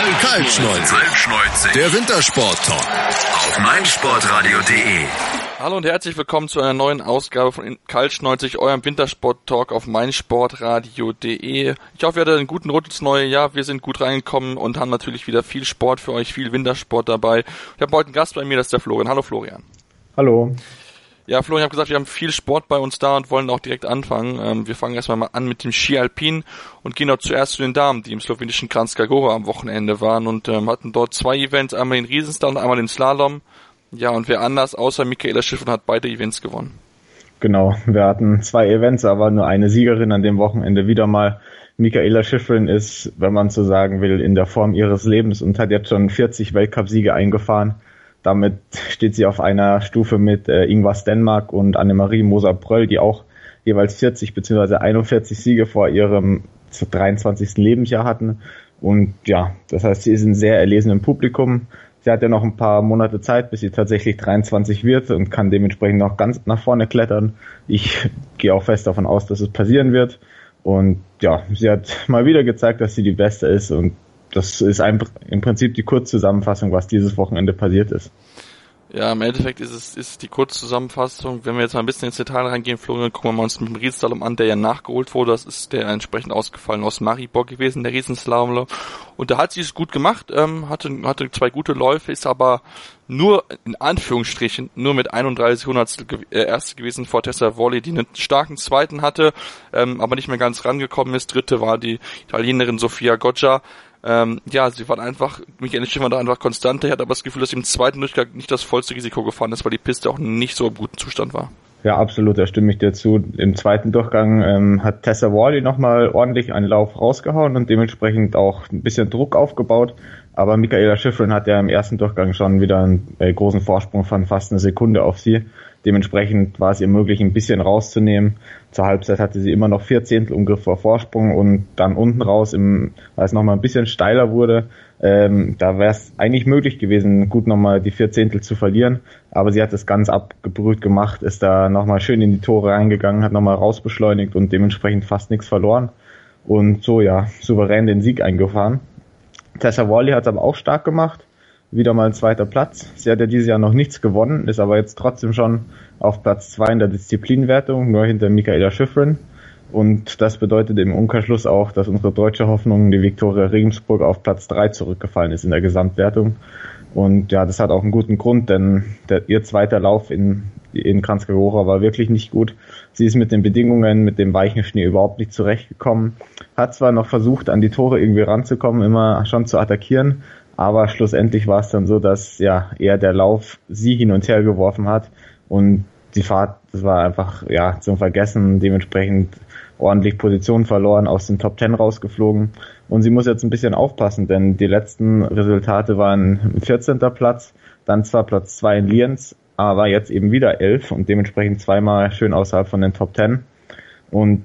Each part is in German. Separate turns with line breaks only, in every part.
Kaltschneuzig.
Kaltschneuzig.
Der Wintersport-Talk.
Auf meinsportradio.de.
Hallo und herzlich willkommen zu einer neuen Ausgabe von Kaltschneuzig, eurem Wintersport-Talk auf meinsportradio.de. Ich hoffe, ihr hattet einen guten Rutsch ins neue Jahr. Wir sind gut reingekommen und haben natürlich wieder viel Sport für euch, viel Wintersport dabei. Ich habe heute einen Gast bei mir, das ist der Florian. Hallo Florian.
Hallo.
Ja, Florian, ich habe gesagt, wir haben viel Sport bei uns da und wollen auch direkt anfangen. Ähm, wir fangen erstmal mal an mit dem Ski Alpin und gehen auch zuerst zu den Damen, die im slowenischen Kranjska Gora am Wochenende waren und ähm, hatten dort zwei Events, einmal den Riesenslalom und einmal den Slalom. Ja, und wer anders außer Michaela Schiffern hat beide Events gewonnen.
Genau, wir hatten zwei Events, aber nur eine Siegerin an dem Wochenende wieder mal. Michaela Schiffrin ist, wenn man so sagen will, in der Form ihres Lebens und hat jetzt schon 40 Weltcupsiege eingefahren. Damit steht sie auf einer Stufe mit äh, Ingvar Stenmark und Annemarie Moser-Bröll, die auch jeweils 40 bzw. 41 Siege vor ihrem 23. Lebensjahr hatten. Und ja, das heißt, sie ist ein sehr erlesenem Publikum. Sie hat ja noch ein paar Monate Zeit, bis sie tatsächlich 23 wird und kann dementsprechend noch ganz nach vorne klettern. Ich gehe auch fest davon aus, dass es passieren wird. Und ja, sie hat mal wieder gezeigt, dass sie die Beste ist und das ist ein, im Prinzip die Kurzzusammenfassung, was dieses Wochenende passiert ist.
Ja, im Endeffekt ist es ist die Kurzzusammenfassung. Wenn wir jetzt mal ein bisschen ins Detail reingehen, Florian, gucken wir uns mit dem Riesenslalom an, der ja nachgeholt wurde. Das ist der entsprechend ausgefallen aus Maribor gewesen, der Riesenslalom. Und da hat sie es gut gemacht, ähm, hatte, hatte zwei gute Läufe, ist aber nur, in Anführungsstrichen, nur mit 31 Hundertstel äh, Erste gewesen vor Tessa Volley, die einen starken Zweiten hatte, ähm, aber nicht mehr ganz rangekommen ist. Dritte war die Italienerin Sofia Goggia. Ähm, ja, sie waren einfach, Michael Schiff war da einfach konstant. Ich hatte aber das Gefühl, dass sie im zweiten Durchgang nicht das vollste Risiko gefahren ist, weil die Piste auch nicht so im guten Zustand war.
Ja, absolut, da stimme ich dir zu. Im zweiten Durchgang ähm, hat Tessa Wally nochmal ordentlich einen Lauf rausgehauen und dementsprechend auch ein bisschen Druck aufgebaut. Aber Michaela Schiffrin hat ja im ersten Durchgang schon wieder einen äh, großen Vorsprung von fast eine Sekunde auf sie. Dementsprechend war es ihr möglich, ein bisschen rauszunehmen. Zur Halbzeit hatte sie immer noch vier Zehntel ungefähr Vorsprung und dann unten raus, im, weil es nochmal ein bisschen steiler wurde, ähm, da wäre es eigentlich möglich gewesen, gut nochmal die vier Zehntel zu verlieren. Aber sie hat es ganz abgebrüht gemacht, ist da nochmal schön in die Tore reingegangen, hat nochmal rausbeschleunigt und dementsprechend fast nichts verloren. Und so ja, souverän den Sieg eingefahren. Tessa Wally hat es aber auch stark gemacht wieder mal ein zweiter Platz. Sie hat ja dieses Jahr noch nichts gewonnen, ist aber jetzt trotzdem schon auf Platz zwei in der Disziplinwertung, nur hinter Michaela Schiffrin. Und das bedeutet im Umkehrschluss auch, dass unsere deutsche Hoffnung, die Viktoria Regensburg, auf Platz drei zurückgefallen ist in der Gesamtwertung. Und ja, das hat auch einen guten Grund, denn der, ihr zweiter Lauf in, in Kranzkagora war wirklich nicht gut. Sie ist mit den Bedingungen, mit dem weichen Schnee überhaupt nicht zurechtgekommen. Hat zwar noch versucht, an die Tore irgendwie ranzukommen, immer schon zu attackieren, aber schlussendlich war es dann so, dass ja eher der Lauf sie hin und her geworfen hat und die Fahrt, das war einfach ja zum Vergessen, dementsprechend ordentlich Position verloren, aus den Top Ten rausgeflogen. Und sie muss jetzt ein bisschen aufpassen, denn die letzten Resultate waren 14. Platz, dann zwar Platz 2 in Lienz, aber jetzt eben wieder 11 und dementsprechend zweimal schön außerhalb von den Top Ten. Und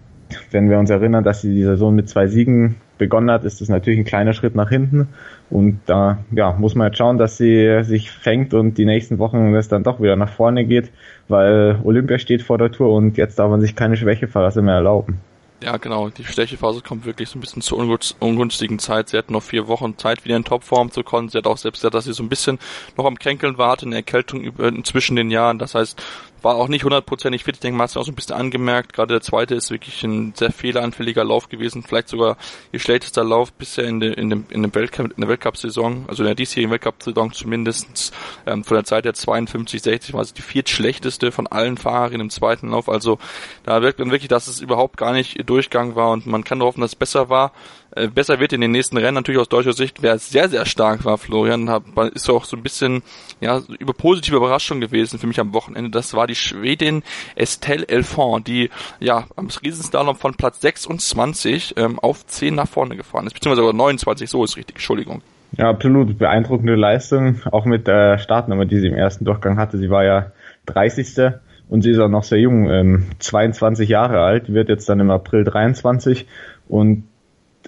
wenn wir uns erinnern, dass sie die Saison mit zwei Siegen begonnen hat, ist das natürlich ein kleiner Schritt nach hinten. Und da ja, muss man jetzt schauen, dass sie sich fängt und die nächsten Wochen es dann doch wieder nach vorne geht, weil Olympia steht vor der Tour und jetzt darf man sich keine Schwächephase mehr erlauben.
Ja, genau. Die Schwächephase kommt wirklich so ein bisschen zur ungünstigen Zeit. Sie hat noch vier Wochen Zeit, wieder in Topform zu kommen. Sie hat auch selbst gesagt, dass sie so ein bisschen noch am Kränkeln war, hatte eine Erkältung zwischen den Jahren. Das heißt, war auch nicht hundertprozentig fit. Ich denke, man hat es auch so ein bisschen angemerkt. Gerade der zweite ist wirklich ein sehr fehleranfälliger Lauf gewesen. Vielleicht sogar ihr schlechtester Lauf bisher in, de, in, dem, in, dem Weltcup, in der Weltcup-Saison, also in der diesjährigen Weltcup-Saison zumindest. Ähm, von der Zeit der 52, 60 war es die viertschlechteste von allen Fahrern im zweiten Lauf. Also da wirkt man wirklich, dass es überhaupt gar nicht ihr Durchgang war und man kann nur hoffen, dass es besser war. Äh, besser wird in den nächsten Rennen natürlich aus deutscher Sicht, wer sehr, sehr stark war, Florian, ist auch so ein bisschen, ja, über positive Überraschung gewesen für mich am Wochenende. Das war die Schwedin Estelle Elfond, die, ja, am Riesenslalom von Platz 26 ähm, auf 10 nach vorne gefahren ist, beziehungsweise sogar 29, so ist richtig, Entschuldigung.
Ja, absolut beeindruckende Leistung, auch mit der Startnummer, die sie im ersten Durchgang hatte. Sie war ja 30. Und sie ist auch noch sehr jung, ähm, 22 Jahre alt, wird jetzt dann im April 23 und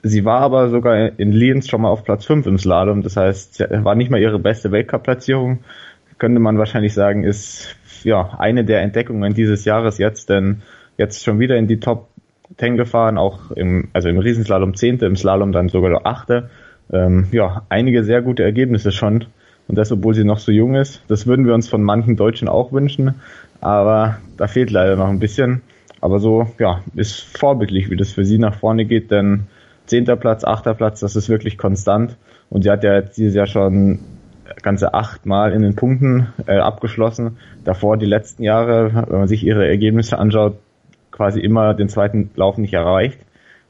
Sie war aber sogar in Lienz schon mal auf Platz 5 im Slalom. Das heißt, war nicht mal ihre beste Weltcup-Platzierung. Könnte man wahrscheinlich sagen, ist ja eine der Entdeckungen dieses Jahres jetzt, denn jetzt schon wieder in die Top 10 gefahren, auch im, also im Riesenslalom 10., im Slalom dann sogar 8. ähm, ja, einige sehr gute Ergebnisse schon. Und das, obwohl sie noch so jung ist. Das würden wir uns von manchen Deutschen auch wünschen. Aber da fehlt leider noch ein bisschen. Aber so, ja, ist vorbildlich, wie das für sie nach vorne geht, denn zehnter Platz, achter Platz, das ist wirklich konstant. Und sie hat ja dieses Jahr schon ganze achtmal in den Punkten äh, abgeschlossen. Davor die letzten Jahre, wenn man sich ihre Ergebnisse anschaut, quasi immer den zweiten Lauf nicht erreicht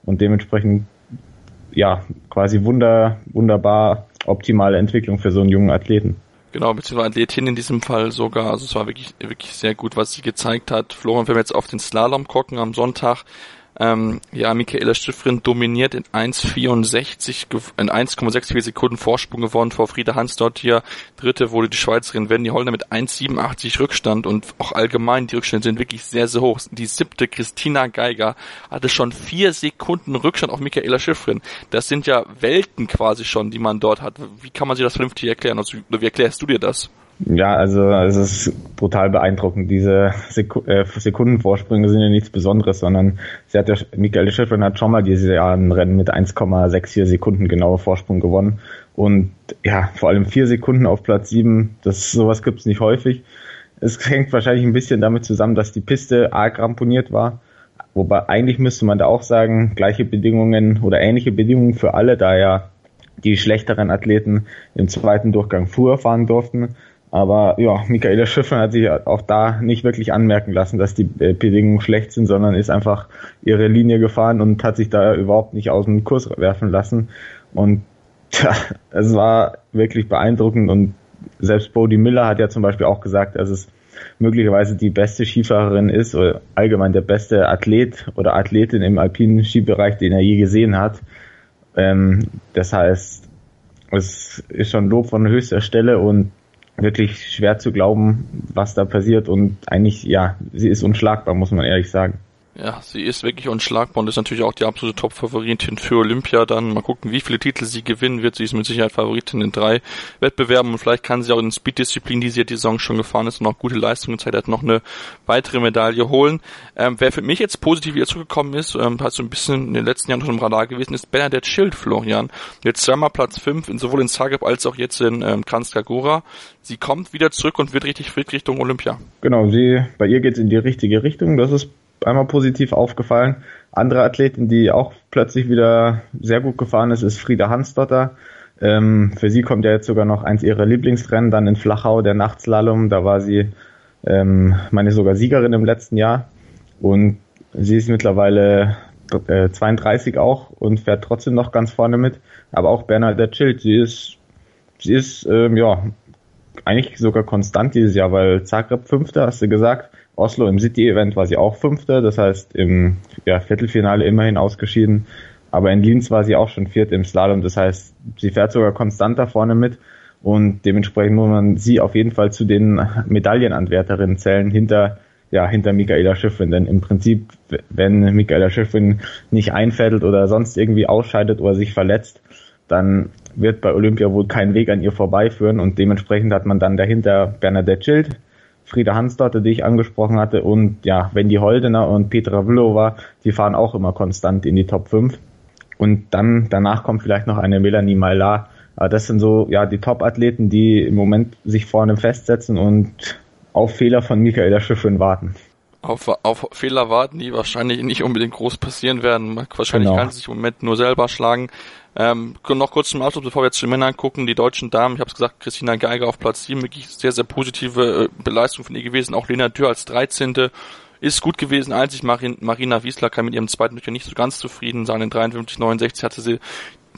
und dementsprechend ja quasi wunder, wunderbar optimale Entwicklung für so einen jungen Athleten.
Genau, beziehungsweise Athletin in diesem Fall sogar. Also es war wirklich, wirklich sehr gut, was sie gezeigt hat. Florian, wenn wir jetzt auf den Slalom gucken am Sonntag, ähm, ja, Michaela Schiffrin dominiert in 1,64, in 1,64 Sekunden Vorsprung gewonnen vor Frieda Hans dort hier. Dritte wurde die Schweizerin Wendy Hollner mit 1,87 Rückstand und auch allgemein die Rückstände sind wirklich sehr, sehr hoch. Die siebte Christina Geiger hatte schon vier Sekunden Rückstand auf Michaela Schiffrin. Das sind ja Welten quasi schon, die man dort hat. Wie kann man sich das vernünftig erklären? Also, wie erklärst du dir das?
Ja, also es ist brutal beeindruckend. Diese äh, Sekundenvorsprünge sind ja nichts Besonderes, sondern sie hat ja, Michael Schiffrin hat schon mal dieses Jahr ein Rennen mit 1,64 Sekunden genauer Vorsprung gewonnen. Und ja, vor allem vier Sekunden auf Platz sieben, das sowas gibt's nicht häufig. Es hängt wahrscheinlich ein bisschen damit zusammen, dass die Piste arg ramponiert war. Wobei eigentlich müsste man da auch sagen, gleiche Bedingungen oder ähnliche Bedingungen für alle, da ja die schlechteren Athleten im zweiten Durchgang früher fahren durften. Aber ja, Michaela Schiffern hat sich auch da nicht wirklich anmerken lassen, dass die äh, Bedingungen schlecht sind, sondern ist einfach ihre Linie gefahren und hat sich da überhaupt nicht aus dem Kurs werfen lassen. Und ja, es war wirklich beeindruckend und selbst Bodie Miller hat ja zum Beispiel auch gesagt, dass es möglicherweise die beste Skifahrerin ist oder allgemein der beste Athlet oder Athletin im alpinen Skibereich, den er je gesehen hat. Ähm, das heißt, es ist schon Lob von höchster Stelle und wirklich schwer zu glauben, was da passiert und eigentlich, ja, sie ist unschlagbar, muss man ehrlich sagen.
Ja, sie ist wirklich unschlagbar und ist natürlich auch die absolute Top-Favoritin für Olympia. Dann mal gucken, wie viele Titel sie gewinnen wird. Sie ist mit Sicherheit Favoritin in drei Wettbewerben und vielleicht kann sie auch in Speed-Disziplin, die sie die Saison schon gefahren ist und auch gute Leistungen gezeigt hat, noch eine weitere Medaille holen. Ähm, wer für mich jetzt positiv wieder zurückgekommen ist, ähm, hat so ein bisschen in den letzten Jahren schon im Radar gewesen, ist Bernadette Schild, Florian. Jetzt zweimal Platz fünf, sowohl in Zagreb als auch jetzt in ähm, Kranjska Sie kommt wieder zurück und wird richtig fit Richtung Olympia.
Genau, sie, bei ihr geht's in die richtige Richtung. Das ist einmal positiv aufgefallen. Andere Athletin, die auch plötzlich wieder sehr gut gefahren ist, ist Frieda Hansdotter. Ähm, für sie kommt ja jetzt sogar noch eins ihrer Lieblingsrennen, dann in Flachau, der Nachtslalom. Da war sie, ähm, meine sogar Siegerin im letzten Jahr. Und sie ist mittlerweile äh, 32 auch und fährt trotzdem noch ganz vorne mit. Aber auch Bernadette Schild, sie ist, sie ist, ähm, ja, eigentlich sogar konstant dieses Jahr, weil Zagreb Fünfter, hast du gesagt, Oslo im City-Event war sie auch Fünfte, das heißt im ja, Viertelfinale immerhin ausgeschieden. Aber in Linz war sie auch schon Vierte im Slalom, das heißt, sie fährt sogar konstant da vorne mit. Und dementsprechend muss man sie auf jeden Fall zu den Medaillenanwärterinnen zählen, hinter, ja, hinter Michaela Schiffrin. Denn im Prinzip, wenn Michaela Schiffrin nicht einfädelt oder sonst irgendwie ausscheidet oder sich verletzt, dann wird bei Olympia wohl kein Weg an ihr vorbeiführen und dementsprechend hat man dann dahinter Bernadette Schild, Frieda Hansdotter, die ich angesprochen hatte, und ja, Wendy Holdener und Petra Vlova, die fahren auch immer konstant in die Top 5. Und dann, danach kommt vielleicht noch eine Melanie Mailar. Aber das sind so, ja, die Top-Athleten, die im Moment sich vorne festsetzen und auf Fehler von Michaela Schiffrin warten
auf, auf Fehler warten, die wahrscheinlich nicht unbedingt groß passieren werden. Wahrscheinlich genau. kann sie sich im Moment nur selber schlagen. Ähm, noch kurz zum Abschluss, bevor wir jetzt zu den Männern gucken, die deutschen Damen, ich habe es gesagt, Christina Geiger auf Platz 7, wirklich sehr, sehr positive äh, Beleistung von ihr gewesen. Auch Lena Dürr als 13. ist gut gewesen. Einzig Marin, Marina Wiesler kann mit ihrem zweiten Durchgang nicht so ganz zufrieden sein. In 53, 69 hatte sie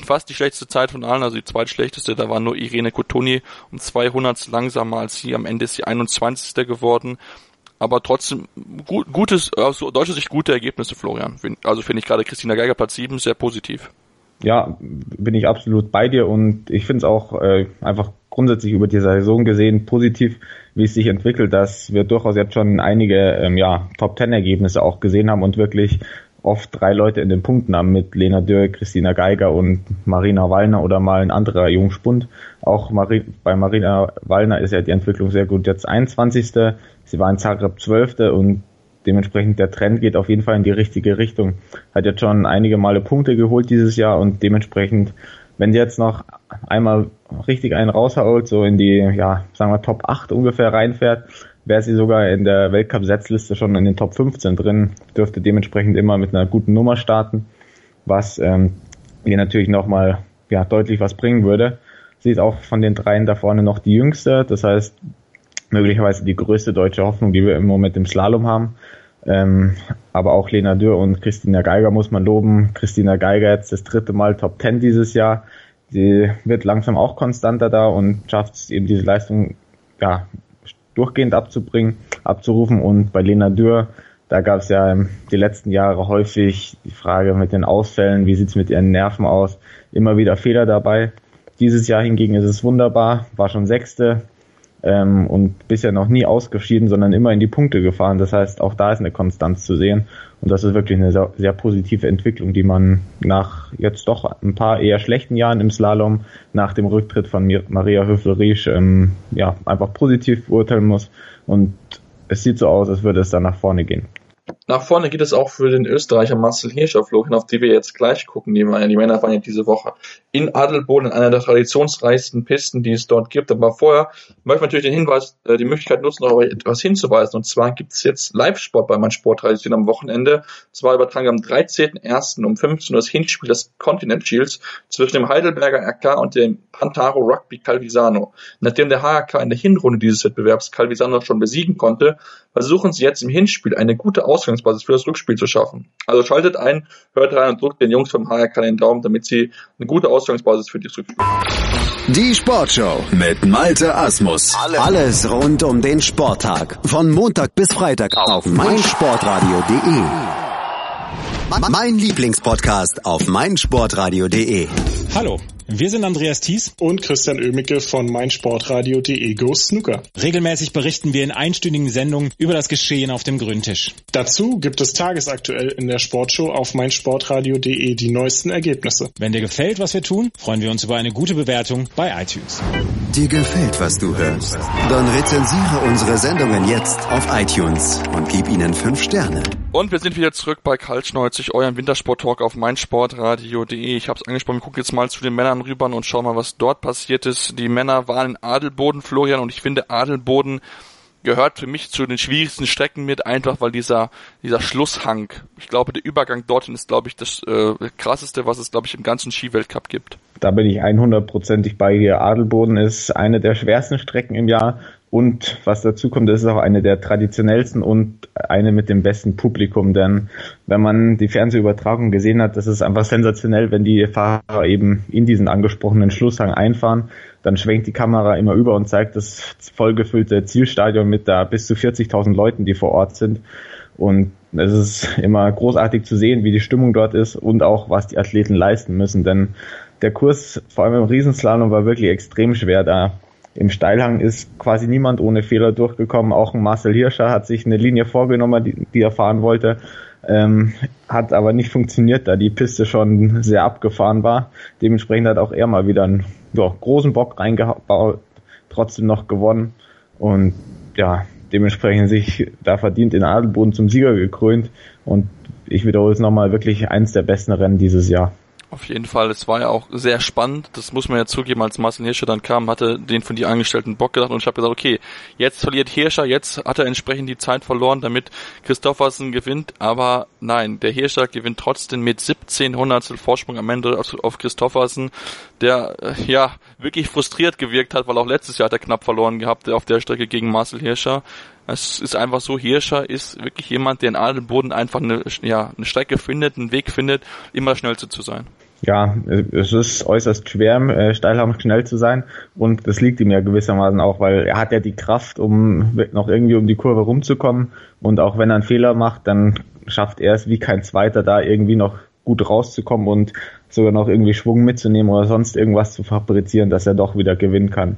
fast die schlechteste Zeit von allen, also die zweitschlechteste, da war nur Irene Cotoni um 200 langsamer als sie. Am Ende ist sie 21. geworden aber trotzdem gut, gutes, aus deutscher Sicht gute Ergebnisse, Florian. Also finde ich gerade Christina Geiger Platz 7 sehr positiv.
Ja, bin ich absolut bei dir und ich finde es auch äh, einfach grundsätzlich über die Saison gesehen positiv, wie es sich entwickelt, dass wir durchaus jetzt schon einige ähm, ja, Top-Ten-Ergebnisse auch gesehen haben und wirklich oft drei Leute in den Punkten haben mit Lena Dürr, Christina Geiger und Marina Wallner oder mal ein anderer Jungspund. Auch Mari bei Marina Wallner ist ja die Entwicklung sehr gut. Jetzt 21. Sie war in Zagreb Zwölfte und dementsprechend der Trend geht auf jeden Fall in die richtige Richtung. Hat jetzt schon einige Male Punkte geholt dieses Jahr und dementsprechend wenn sie jetzt noch einmal richtig einen raushaut, so in die, ja, sagen wir Top 8 ungefähr reinfährt, wäre sie sogar in der Weltcup-Setzliste schon in den Top 15 drin, dürfte dementsprechend immer mit einer guten Nummer starten, was ähm, ihr natürlich nochmal ja, deutlich was bringen würde. Sie ist auch von den dreien da vorne noch die jüngste, das heißt möglicherweise die größte deutsche Hoffnung, die wir im Moment im Slalom haben. Ähm, aber auch Lena Dürr und Christina Geiger muss man loben. Christina Geiger jetzt das dritte Mal Top 10 dieses Jahr. Sie wird langsam auch konstanter da und schafft es eben diese Leistung ja, durchgehend abzubringen, abzurufen. Und bei Lena Dürr, da gab es ja die letzten Jahre häufig die Frage mit den Ausfällen, wie sieht's mit ihren Nerven aus, immer wieder Fehler dabei. Dieses Jahr hingegen ist es wunderbar, war schon Sechste, ähm, und bisher noch nie ausgeschieden, sondern immer in die Punkte gefahren. Das heißt, auch da ist eine Konstanz zu sehen und das ist wirklich eine sehr, sehr positive Entwicklung, die man nach jetzt doch ein paar eher schlechten Jahren im Slalom nach dem Rücktritt von Maria Höfel-Riesch ähm, ja, einfach positiv beurteilen muss und es sieht so aus, als würde es dann nach vorne gehen.
Nach vorne geht es auch für den Österreicher Marcel Hirscher Florian, auf die wir jetzt gleich gucken. Die, die Männer waren ja diese Woche in Adelboden, in einer der traditionsreichsten Pisten, die es dort gibt. Aber vorher möchte ich natürlich den Hinweis, äh, die Möglichkeit nutzen, noch etwas hinzuweisen. Und zwar gibt es jetzt Live-Sport bei meinem Sporttradition am Wochenende. Zwar übertragen am 13.01. um 15 Uhr das Hinspiel des Continent Shields zwischen dem Heidelberger RK und dem Pantaro Rugby Calvisano. Nachdem der HRK in der Hinrunde dieses Wettbewerbs Calvisano schon besiegen konnte, versuchen sie jetzt im Hinspiel eine gute Ausgangsbasis für das Rückspiel zu schaffen. Also schaltet ein, hört rein und drückt den Jungs vom HRK den Daumen, damit sie eine gute Ausgangsbasis für das Rückspiel haben.
Die Sportshow mit Malte Asmus.
Alles rund um den Sporttag. Von Montag bis Freitag auf meinsportradio.de. Mein Lieblingspodcast auf meinsportradio.de.
Hallo. Wir sind Andreas Thies
und Christian Oemicke von meinsportradio.de Go Snooker.
Regelmäßig berichten wir in einstündigen Sendungen über das Geschehen auf dem Grüntisch.
Dazu gibt es tagesaktuell in der Sportshow auf meinsportradio.de die neuesten Ergebnisse.
Wenn dir gefällt, was wir tun, freuen wir uns über eine gute Bewertung bei iTunes.
Dir gefällt, was du hörst? Dann rezensiere unsere Sendungen jetzt auf iTunes und gib ihnen fünf Sterne.
Und wir sind wieder zurück bei Kaltschneuzig, eurem Wintersport-Talk auf meinsportradio.de. Ich habe es angesprochen, wir gucken jetzt mal zu den Männern rüber und schauen mal, was dort passiert ist. Die Männer waren in Adelboden, Florian, und ich finde Adelboden gehört für mich zu den schwierigsten Strecken mit, einfach weil dieser, dieser Schlusshang, ich glaube, der Übergang dorthin ist, glaube ich, das äh, krasseste, was es, glaube ich, im ganzen Skiweltcup gibt.
Da bin ich 100%ig bei dir. Adelboden ist eine der schwersten Strecken im Jahr und was dazu kommt, das ist auch eine der traditionellsten und eine mit dem besten Publikum, denn wenn man die Fernsehübertragung gesehen hat, das ist einfach sensationell, wenn die Fahrer eben in diesen angesprochenen Schlusshang einfahren, dann schwenkt die Kamera immer über und zeigt das vollgefüllte Zielstadion mit da bis zu 40.000 Leuten, die vor Ort sind. Und es ist immer großartig zu sehen, wie die Stimmung dort ist und auch, was die Athleten leisten müssen, denn der Kurs, vor allem im Riesenslalom, war wirklich extrem schwer da im Steilhang ist quasi niemand ohne Fehler durchgekommen. Auch ein Marcel Hirscher hat sich eine Linie vorgenommen, die, die er fahren wollte, ähm, hat aber nicht funktioniert, da die Piste schon sehr abgefahren war. Dementsprechend hat auch er mal wieder einen ja, großen Bock reingebaut, trotzdem noch gewonnen und ja, dementsprechend sich da verdient in Adelboden zum Sieger gekrönt und ich wiederhole es nochmal, wirklich eins der besten Rennen dieses Jahr.
Auf jeden Fall, es war ja auch sehr spannend. Das muss man ja zugeben, als Marcel Hirscher dann kam, hatte den von die Angestellten Bock gedacht und ich habe gesagt, okay, jetzt verliert Hirscher, jetzt hat er entsprechend die Zeit verloren, damit Christoffersen gewinnt, aber nein, der Hirscher gewinnt trotzdem mit 17 Hundertstel Vorsprung am Ende auf, Christoffersen, der äh, ja wirklich frustriert gewirkt hat, weil auch letztes Jahr hat er knapp verloren gehabt auf der Strecke gegen Marcel Hirscher. Es ist einfach so, Hirscher ist wirklich jemand, der in Adelboden einfach eine, ja, eine Strecke findet, einen Weg findet, immer schnellste zu sein.
Ja, es ist äußerst schwer, äh, Steilham schnell zu sein und das liegt ihm ja gewissermaßen auch, weil er hat ja die Kraft, um noch irgendwie um die Kurve rumzukommen und auch wenn er einen Fehler macht, dann schafft er es wie kein Zweiter da irgendwie noch gut rauszukommen und sogar noch irgendwie Schwung mitzunehmen oder sonst irgendwas zu fabrizieren, dass er doch wieder gewinnen kann.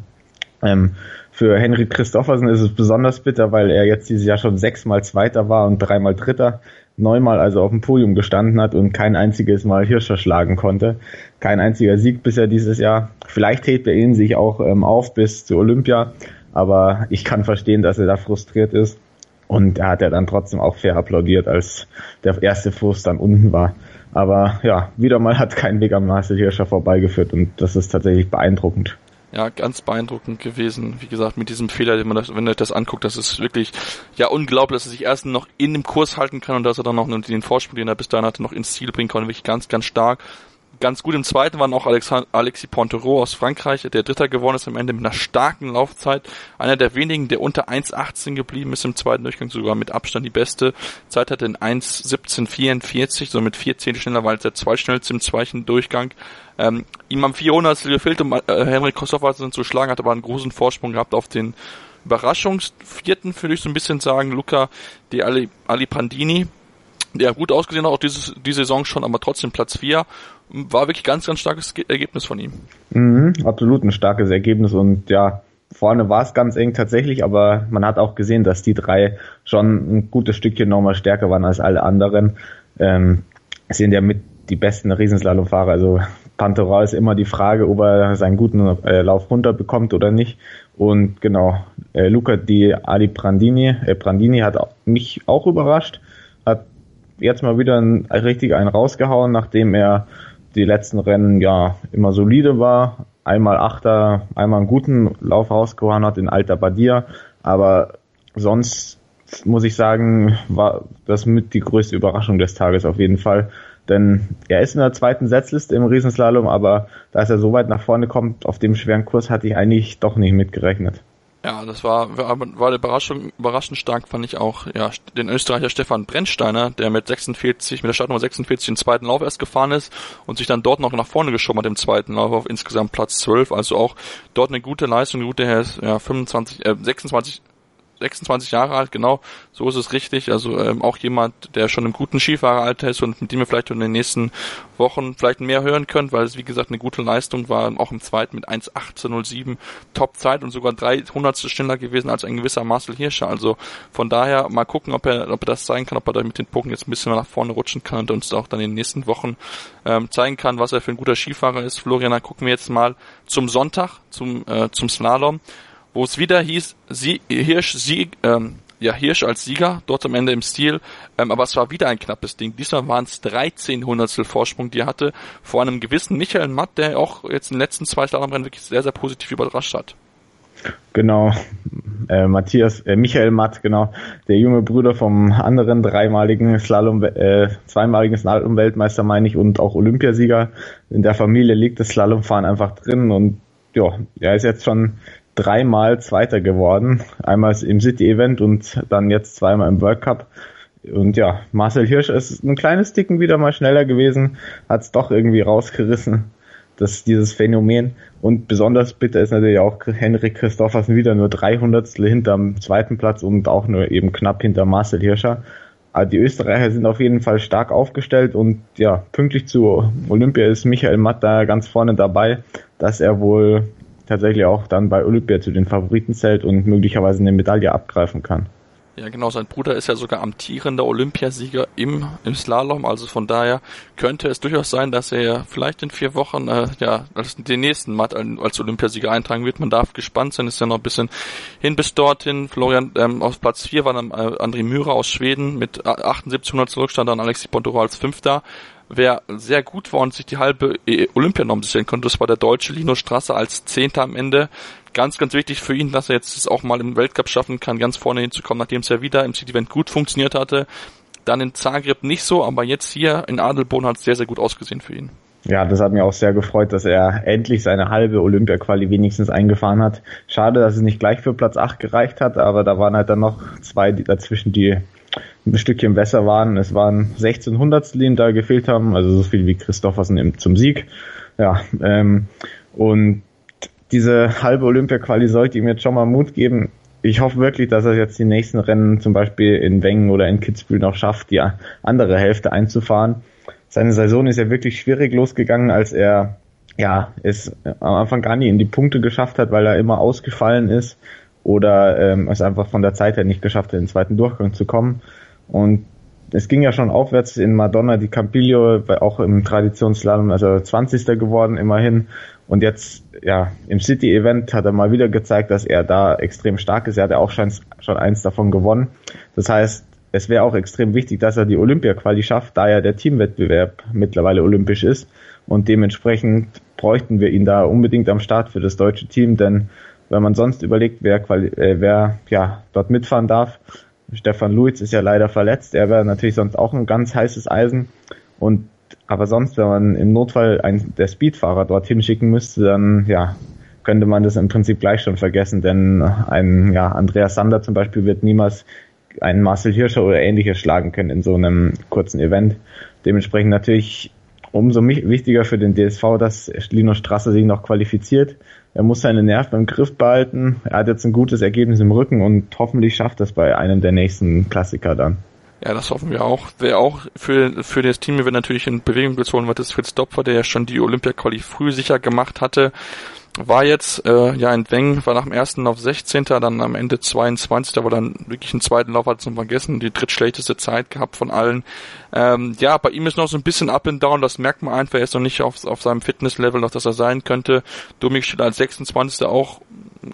Ähm, für Henrik Christoffersen ist es besonders bitter, weil er jetzt dieses Jahr schon sechsmal Zweiter war und dreimal Dritter, neunmal also auf dem Podium gestanden hat und kein einziges Mal Hirscher schlagen konnte. Kein einziger Sieg bisher dieses Jahr. Vielleicht hebt er ihn sich auch ähm, auf bis zu Olympia, aber ich kann verstehen, dass er da frustriert ist. Und er hat ja dann trotzdem auch fair applaudiert, als der erste Fuß dann unten war. Aber ja, wieder mal hat kein Weg am Marcel Hirscher vorbeigeführt und das ist tatsächlich beeindruckend.
Ja, ganz beeindruckend gewesen. Wie gesagt, mit diesem Fehler, den man das, wenn euch das anguckt, das ist wirklich ja unglaublich, dass er sich erst noch in dem Kurs halten kann und dass er dann noch den Vorsprung, den er bis dahin hatte, noch ins Ziel bringen kann. Wirklich ganz, ganz stark ganz gut im zweiten waren auch Alexand Alexis Pontereau aus Frankreich, der Dritter geworden ist am Ende mit einer starken Laufzeit. Einer der wenigen, der unter 1,18 geblieben ist im zweiten Durchgang, sogar mit Abstand die beste Zeit hatte in 1,17,44, so mit vier Zehntel schneller, weil der zweitschnellste im zweiten Durchgang. Ähm, ihm am 400 gefehlt, um äh, Henrik Christophersen zu schlagen, hat aber einen großen Vorsprung gehabt auf den Überraschungsvierten, würde ich so ein bisschen sagen, Luca Di Ali, Ali Pandini, der gut ausgesehen auch dieses, die Saison schon, aber trotzdem Platz 4 war wirklich ganz, ganz starkes Ergebnis von ihm.
Mhm, absolut ein starkes Ergebnis und ja, vorne war es ganz eng tatsächlich, aber man hat auch gesehen, dass die drei schon ein gutes Stückchen nochmal stärker waren als alle anderen. Ähm, sind ja mit die besten Riesenslalomfahrer. Also Pantera ist immer die Frage, ob er seinen guten äh, Lauf runterbekommt oder nicht. Und genau, äh, Luca Di Ali Brandini, äh, Brandini hat mich auch überrascht, jetzt mal wieder ein, richtig einen rausgehauen, nachdem er die letzten Rennen ja immer solide war. Einmal Achter, einmal einen guten Lauf rausgehauen hat in Alta Badia, aber sonst muss ich sagen, war das mit die größte Überraschung des Tages auf jeden Fall. Denn er ist in der zweiten Setzliste im Riesenslalom, aber dass er so weit nach vorne kommt auf dem schweren Kurs, hatte ich eigentlich doch nicht mitgerechnet.
Ja, das war, war, war eine Überraschung, überraschend stark, fand ich auch, ja, den Österreicher Stefan Brennsteiner, der mit 46, mit der Startnummer 46 den zweiten Lauf erst gefahren ist und sich dann dort noch nach vorne geschoben hat im zweiten Lauf auf insgesamt Platz 12, also auch dort eine gute Leistung, eine gute, ja, 25, äh, 26, 26 Jahre alt, genau, so ist es richtig. Also ähm, auch jemand, der schon im guten Skifahreralter ist und mit dem wir vielleicht in den nächsten Wochen vielleicht mehr hören könnt, weil es wie gesagt eine gute Leistung war, auch im zweiten mit 1.18.07 Top-Zeit und sogar 300 schneller gewesen als ein gewisser Marcel Hirscher. Also von daher mal gucken, ob er, ob er das zeigen kann, ob er da mit den Punkten jetzt ein bisschen nach vorne rutschen kann und uns auch dann in den nächsten Wochen ähm, zeigen kann, was er für ein guter Skifahrer ist. Florian, dann gucken wir jetzt mal zum Sonntag, zum, äh, zum Slalom wo es wieder hieß, Sie, Hirsch, Sieg, ähm, ja, Hirsch als Sieger, dort am Ende im Stil, ähm, aber es war wieder ein knappes Ding. Diesmal waren es 13 Hundertstel Vorsprung, die er hatte, vor einem gewissen Michael Matt, der auch jetzt in den letzten zwei Slalomrennen wirklich sehr, sehr positiv überrascht hat.
Genau, äh, Matthias, äh, Michael Matt, genau, der junge Bruder vom anderen dreimaligen Slalom, äh, zweimaligen Slalom-Weltmeister, meine ich, und auch Olympiasieger. In der Familie liegt das Slalomfahren einfach drin und ja, er ist jetzt schon dreimal Zweiter geworden. Einmal im City-Event und dann jetzt zweimal im World Cup. Und ja, Marcel Hirsch ist ein kleines Ticken wieder mal schneller gewesen, hat es doch irgendwie rausgerissen, das, dieses Phänomen. Und besonders bitter ist natürlich auch Henrik Christoffersen wieder nur 300 hinterm zweiten Platz und auch nur eben knapp hinter Marcel Hirscher. Aber die Österreicher sind auf jeden Fall stark aufgestellt und ja, pünktlich zu Olympia ist Michael Matt da ganz vorne dabei, dass er wohl tatsächlich auch dann bei Olympia zu den Favoriten zählt und möglicherweise eine Medaille abgreifen kann.
Ja, genau, sein Bruder ist ja sogar amtierender Olympiasieger im, im Slalom, also von daher könnte es durchaus sein, dass er vielleicht in vier Wochen äh, ja als den nächsten Matt als Olympiasieger eintragen wird. Man darf gespannt sein, ist ja noch ein bisschen hin bis dorthin. Florian ähm, auf Platz vier war dann äh, André Mürer aus Schweden mit 7800 Zurückstand, dann Alexi Pontoro als Fünfter. Wer sehr gut war und sich die halbe äh, Olympianorm sichern konnte, das war der deutsche Lino Strasser als Zehnter am Ende. Ganz, ganz wichtig für ihn, dass er jetzt es auch mal im Weltcup schaffen kann, ganz vorne hinzukommen, nachdem es ja wieder im City-Event gut funktioniert hatte. Dann in Zagreb nicht so, aber jetzt hier in Adelboden hat es sehr, sehr gut ausgesehen für ihn.
Ja, das hat mir auch sehr gefreut, dass er endlich seine halbe Olympia-Quali wenigstens eingefahren hat. Schade, dass es nicht gleich für Platz 8 gereicht hat, aber da waren halt dann noch zwei die dazwischen, die ein Stückchen besser waren. Es waren 16 Hundertstel, die da gefehlt haben, also so viel wie Christoffersen zum Sieg. Ja, ähm, und diese halbe Olympia-Quali sollte ihm jetzt schon mal Mut geben. Ich hoffe wirklich, dass er jetzt die nächsten Rennen zum Beispiel in Wengen oder in Kitzbühel noch schafft, die andere Hälfte einzufahren. Seine Saison ist ja wirklich schwierig losgegangen, als er ja es am Anfang gar nie in die Punkte geschafft hat, weil er immer ausgefallen ist oder ähm, es einfach von der Zeit her nicht geschafft hat, in den zweiten Durchgang zu kommen. Und es ging ja schon aufwärts in Madonna di Campiglio, auch im Traditionsslalom, also 20. geworden immerhin. Und jetzt, ja, im City-Event hat er mal wieder gezeigt, dass er da extrem stark ist. Er hat ja auch schon, schon eins davon gewonnen. Das heißt, es wäre auch extrem wichtig, dass er die Olympia-Quali schafft, da ja der Teamwettbewerb mittlerweile olympisch ist. Und dementsprechend bräuchten wir ihn da unbedingt am Start für das deutsche Team, denn wenn man sonst überlegt, wer, äh, wer ja, dort mitfahren darf, Stefan Luiz ist ja leider verletzt, er wäre natürlich sonst auch ein ganz heißes Eisen. Und aber sonst, wenn man im Notfall einen der Speedfahrer dorthin schicken müsste, dann ja, könnte man das im Prinzip gleich schon vergessen, denn ein ja, Andreas Sander zum Beispiel wird niemals einen Marcel Hirscher oder ähnliches schlagen können in so einem kurzen Event. Dementsprechend natürlich umso wichtiger für den DSV, dass Lino Strasser sich noch qualifiziert. Er muss seine Nerven im Griff behalten. Er hat jetzt ein gutes Ergebnis im Rücken und hoffentlich schafft das bei einem der nächsten Klassiker dann.
Ja, das hoffen wir auch. Wer auch für, für das Team wird natürlich in Bewegung gezogen wird, ist Fritz Dopfer, der ja schon die Olympia-Quali früh sicher gemacht hatte war jetzt äh, ja in Weng, war nach dem ersten Lauf 16. dann am Ende 22. aber dann wirklich einen zweiten Lauf hat zum Vergessen, die drittschlechteste Zeit gehabt von allen. Ähm, ja, bei ihm ist noch so ein bisschen up and down, das merkt man einfach, er ist noch nicht auf, auf seinem Fitnesslevel noch, dass er sein könnte. Dominik steht als 26. auch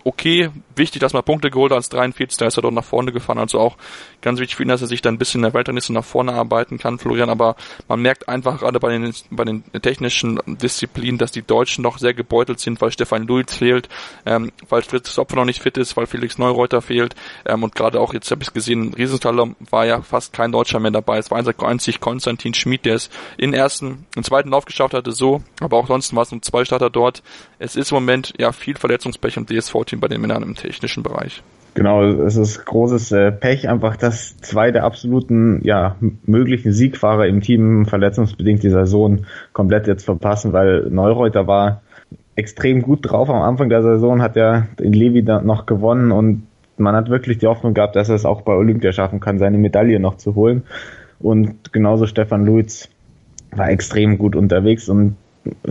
okay, wichtig, dass man Punkte geholt hat als 43. Da ist er dort nach vorne gefahren. Also auch ganz wichtig für ihn, dass er sich dann ein bisschen in der Weltrangliste nach vorne arbeiten kann, Florian. Aber man merkt einfach gerade bei den, bei den technischen Disziplinen, dass die Deutschen noch sehr gebeutelt sind, weil Stefan Luiz fehlt, ähm, weil Fritz Sopfer noch nicht fit ist, weil Felix Neureuter fehlt. Ähm, und gerade auch, jetzt habe ich es gesehen, Riesenthaler war ja fast kein Deutscher mehr dabei. Es war einzig Konstantin Schmid, der es in ersten, im zweiten Lauf geschafft hatte, so. Aber auch sonst war es nur zwei Starter dort. Es ist im Moment ja viel Verletzungspech im DSV-Team bei den Männern im technischen Bereich.
Genau, es ist großes äh, Pech einfach, dass zwei der absoluten, ja, möglichen Siegfahrer im Team verletzungsbedingt die Saison komplett jetzt verpassen, weil Neureuter war extrem gut drauf am Anfang der Saison, hat er in Levi noch gewonnen und man hat wirklich die Hoffnung gehabt, dass er es auch bei Olympia schaffen kann, seine Medaille noch zu holen. Und genauso Stefan Luiz war extrem gut unterwegs und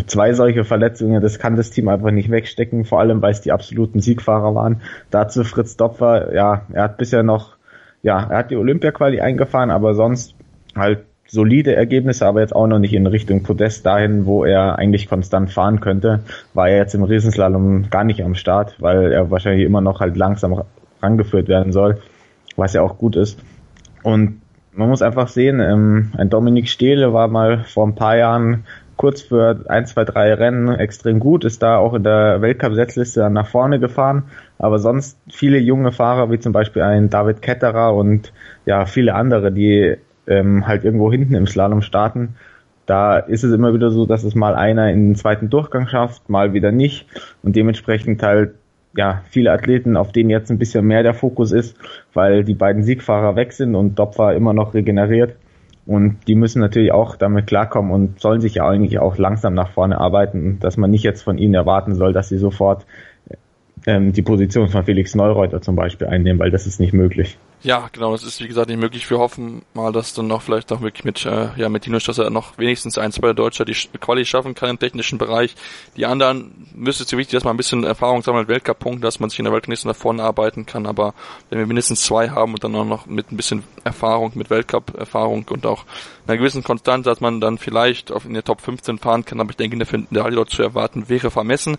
zwei solche Verletzungen, das kann das Team einfach nicht wegstecken, vor allem weil es die absoluten Siegfahrer waren. Dazu Fritz Dopfer, ja, er hat bisher noch, ja, er hat die Olympia-Quali eingefahren, aber sonst halt solide Ergebnisse, aber jetzt auch noch nicht in Richtung Podest dahin, wo er eigentlich konstant fahren könnte, war er jetzt im Riesenslalom gar nicht am Start, weil er wahrscheinlich immer noch halt langsam rangeführt werden soll, was ja auch gut ist. Und man muss einfach sehen, ähm, ein Dominik Stehle war mal vor ein paar Jahren kurz für ein, zwei, drei Rennen extrem gut, ist da auch in der Weltcup-Setzliste nach vorne gefahren, aber sonst viele junge Fahrer, wie zum Beispiel ein David Ketterer und ja, viele andere, die ähm, halt irgendwo hinten im Slalom starten, da ist es immer wieder so, dass es mal einer in den zweiten Durchgang schafft, mal wieder nicht. Und dementsprechend halt ja, viele Athleten, auf denen jetzt ein bisschen mehr der Fokus ist, weil die beiden Siegfahrer weg sind und Dopfer immer noch regeneriert und die müssen natürlich auch damit klarkommen und sollen sich ja eigentlich auch langsam nach vorne arbeiten, dass man nicht jetzt von ihnen erwarten soll, dass sie sofort ähm, die Position von Felix Neureuter zum Beispiel einnehmen, weil das ist nicht möglich.
Ja, genau, das ist wie gesagt nicht möglich. Wir hoffen mal, dass dann noch vielleicht noch wirklich mit, äh, ja, mit Dino Strasser noch wenigstens ein, zwei Deutscher die Quali schaffen kann im technischen Bereich. Die anderen müsste es wichtig, dass man ein bisschen Erfahrung sammelt, Weltcup-Punkte, dass man sich in der Weltrangliste nach vorne arbeiten kann. Aber wenn wir mindestens zwei haben und dann auch noch mit ein bisschen Erfahrung, mit Weltcup-Erfahrung und auch einer gewissen Konstanz, dass man dann vielleicht auf in der Top 15 fahren kann, aber ich denke, in der, in dort zu erwarten wäre vermessen.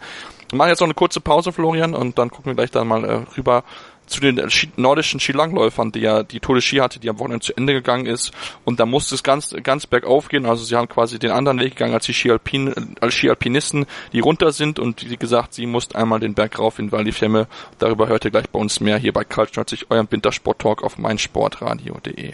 Wir machen jetzt noch eine kurze Pause, Florian, und dann gucken wir gleich dann mal äh, rüber zu den nordischen Skilangläufern, die ja die Tour de Ski hatte, die am Wochenende zu Ende gegangen ist. Und da musste es ganz, ganz bergauf gehen. Also sie haben quasi den anderen Weg gegangen als die Skialpin, als Skialpinisten, die runter sind. Und wie gesagt, sie mussten einmal den Berg rauf in Val. Darüber hört ihr gleich bei uns mehr hier bei Kaltschneuzig, eurem Wintersport-Talk auf meinsportradio.de.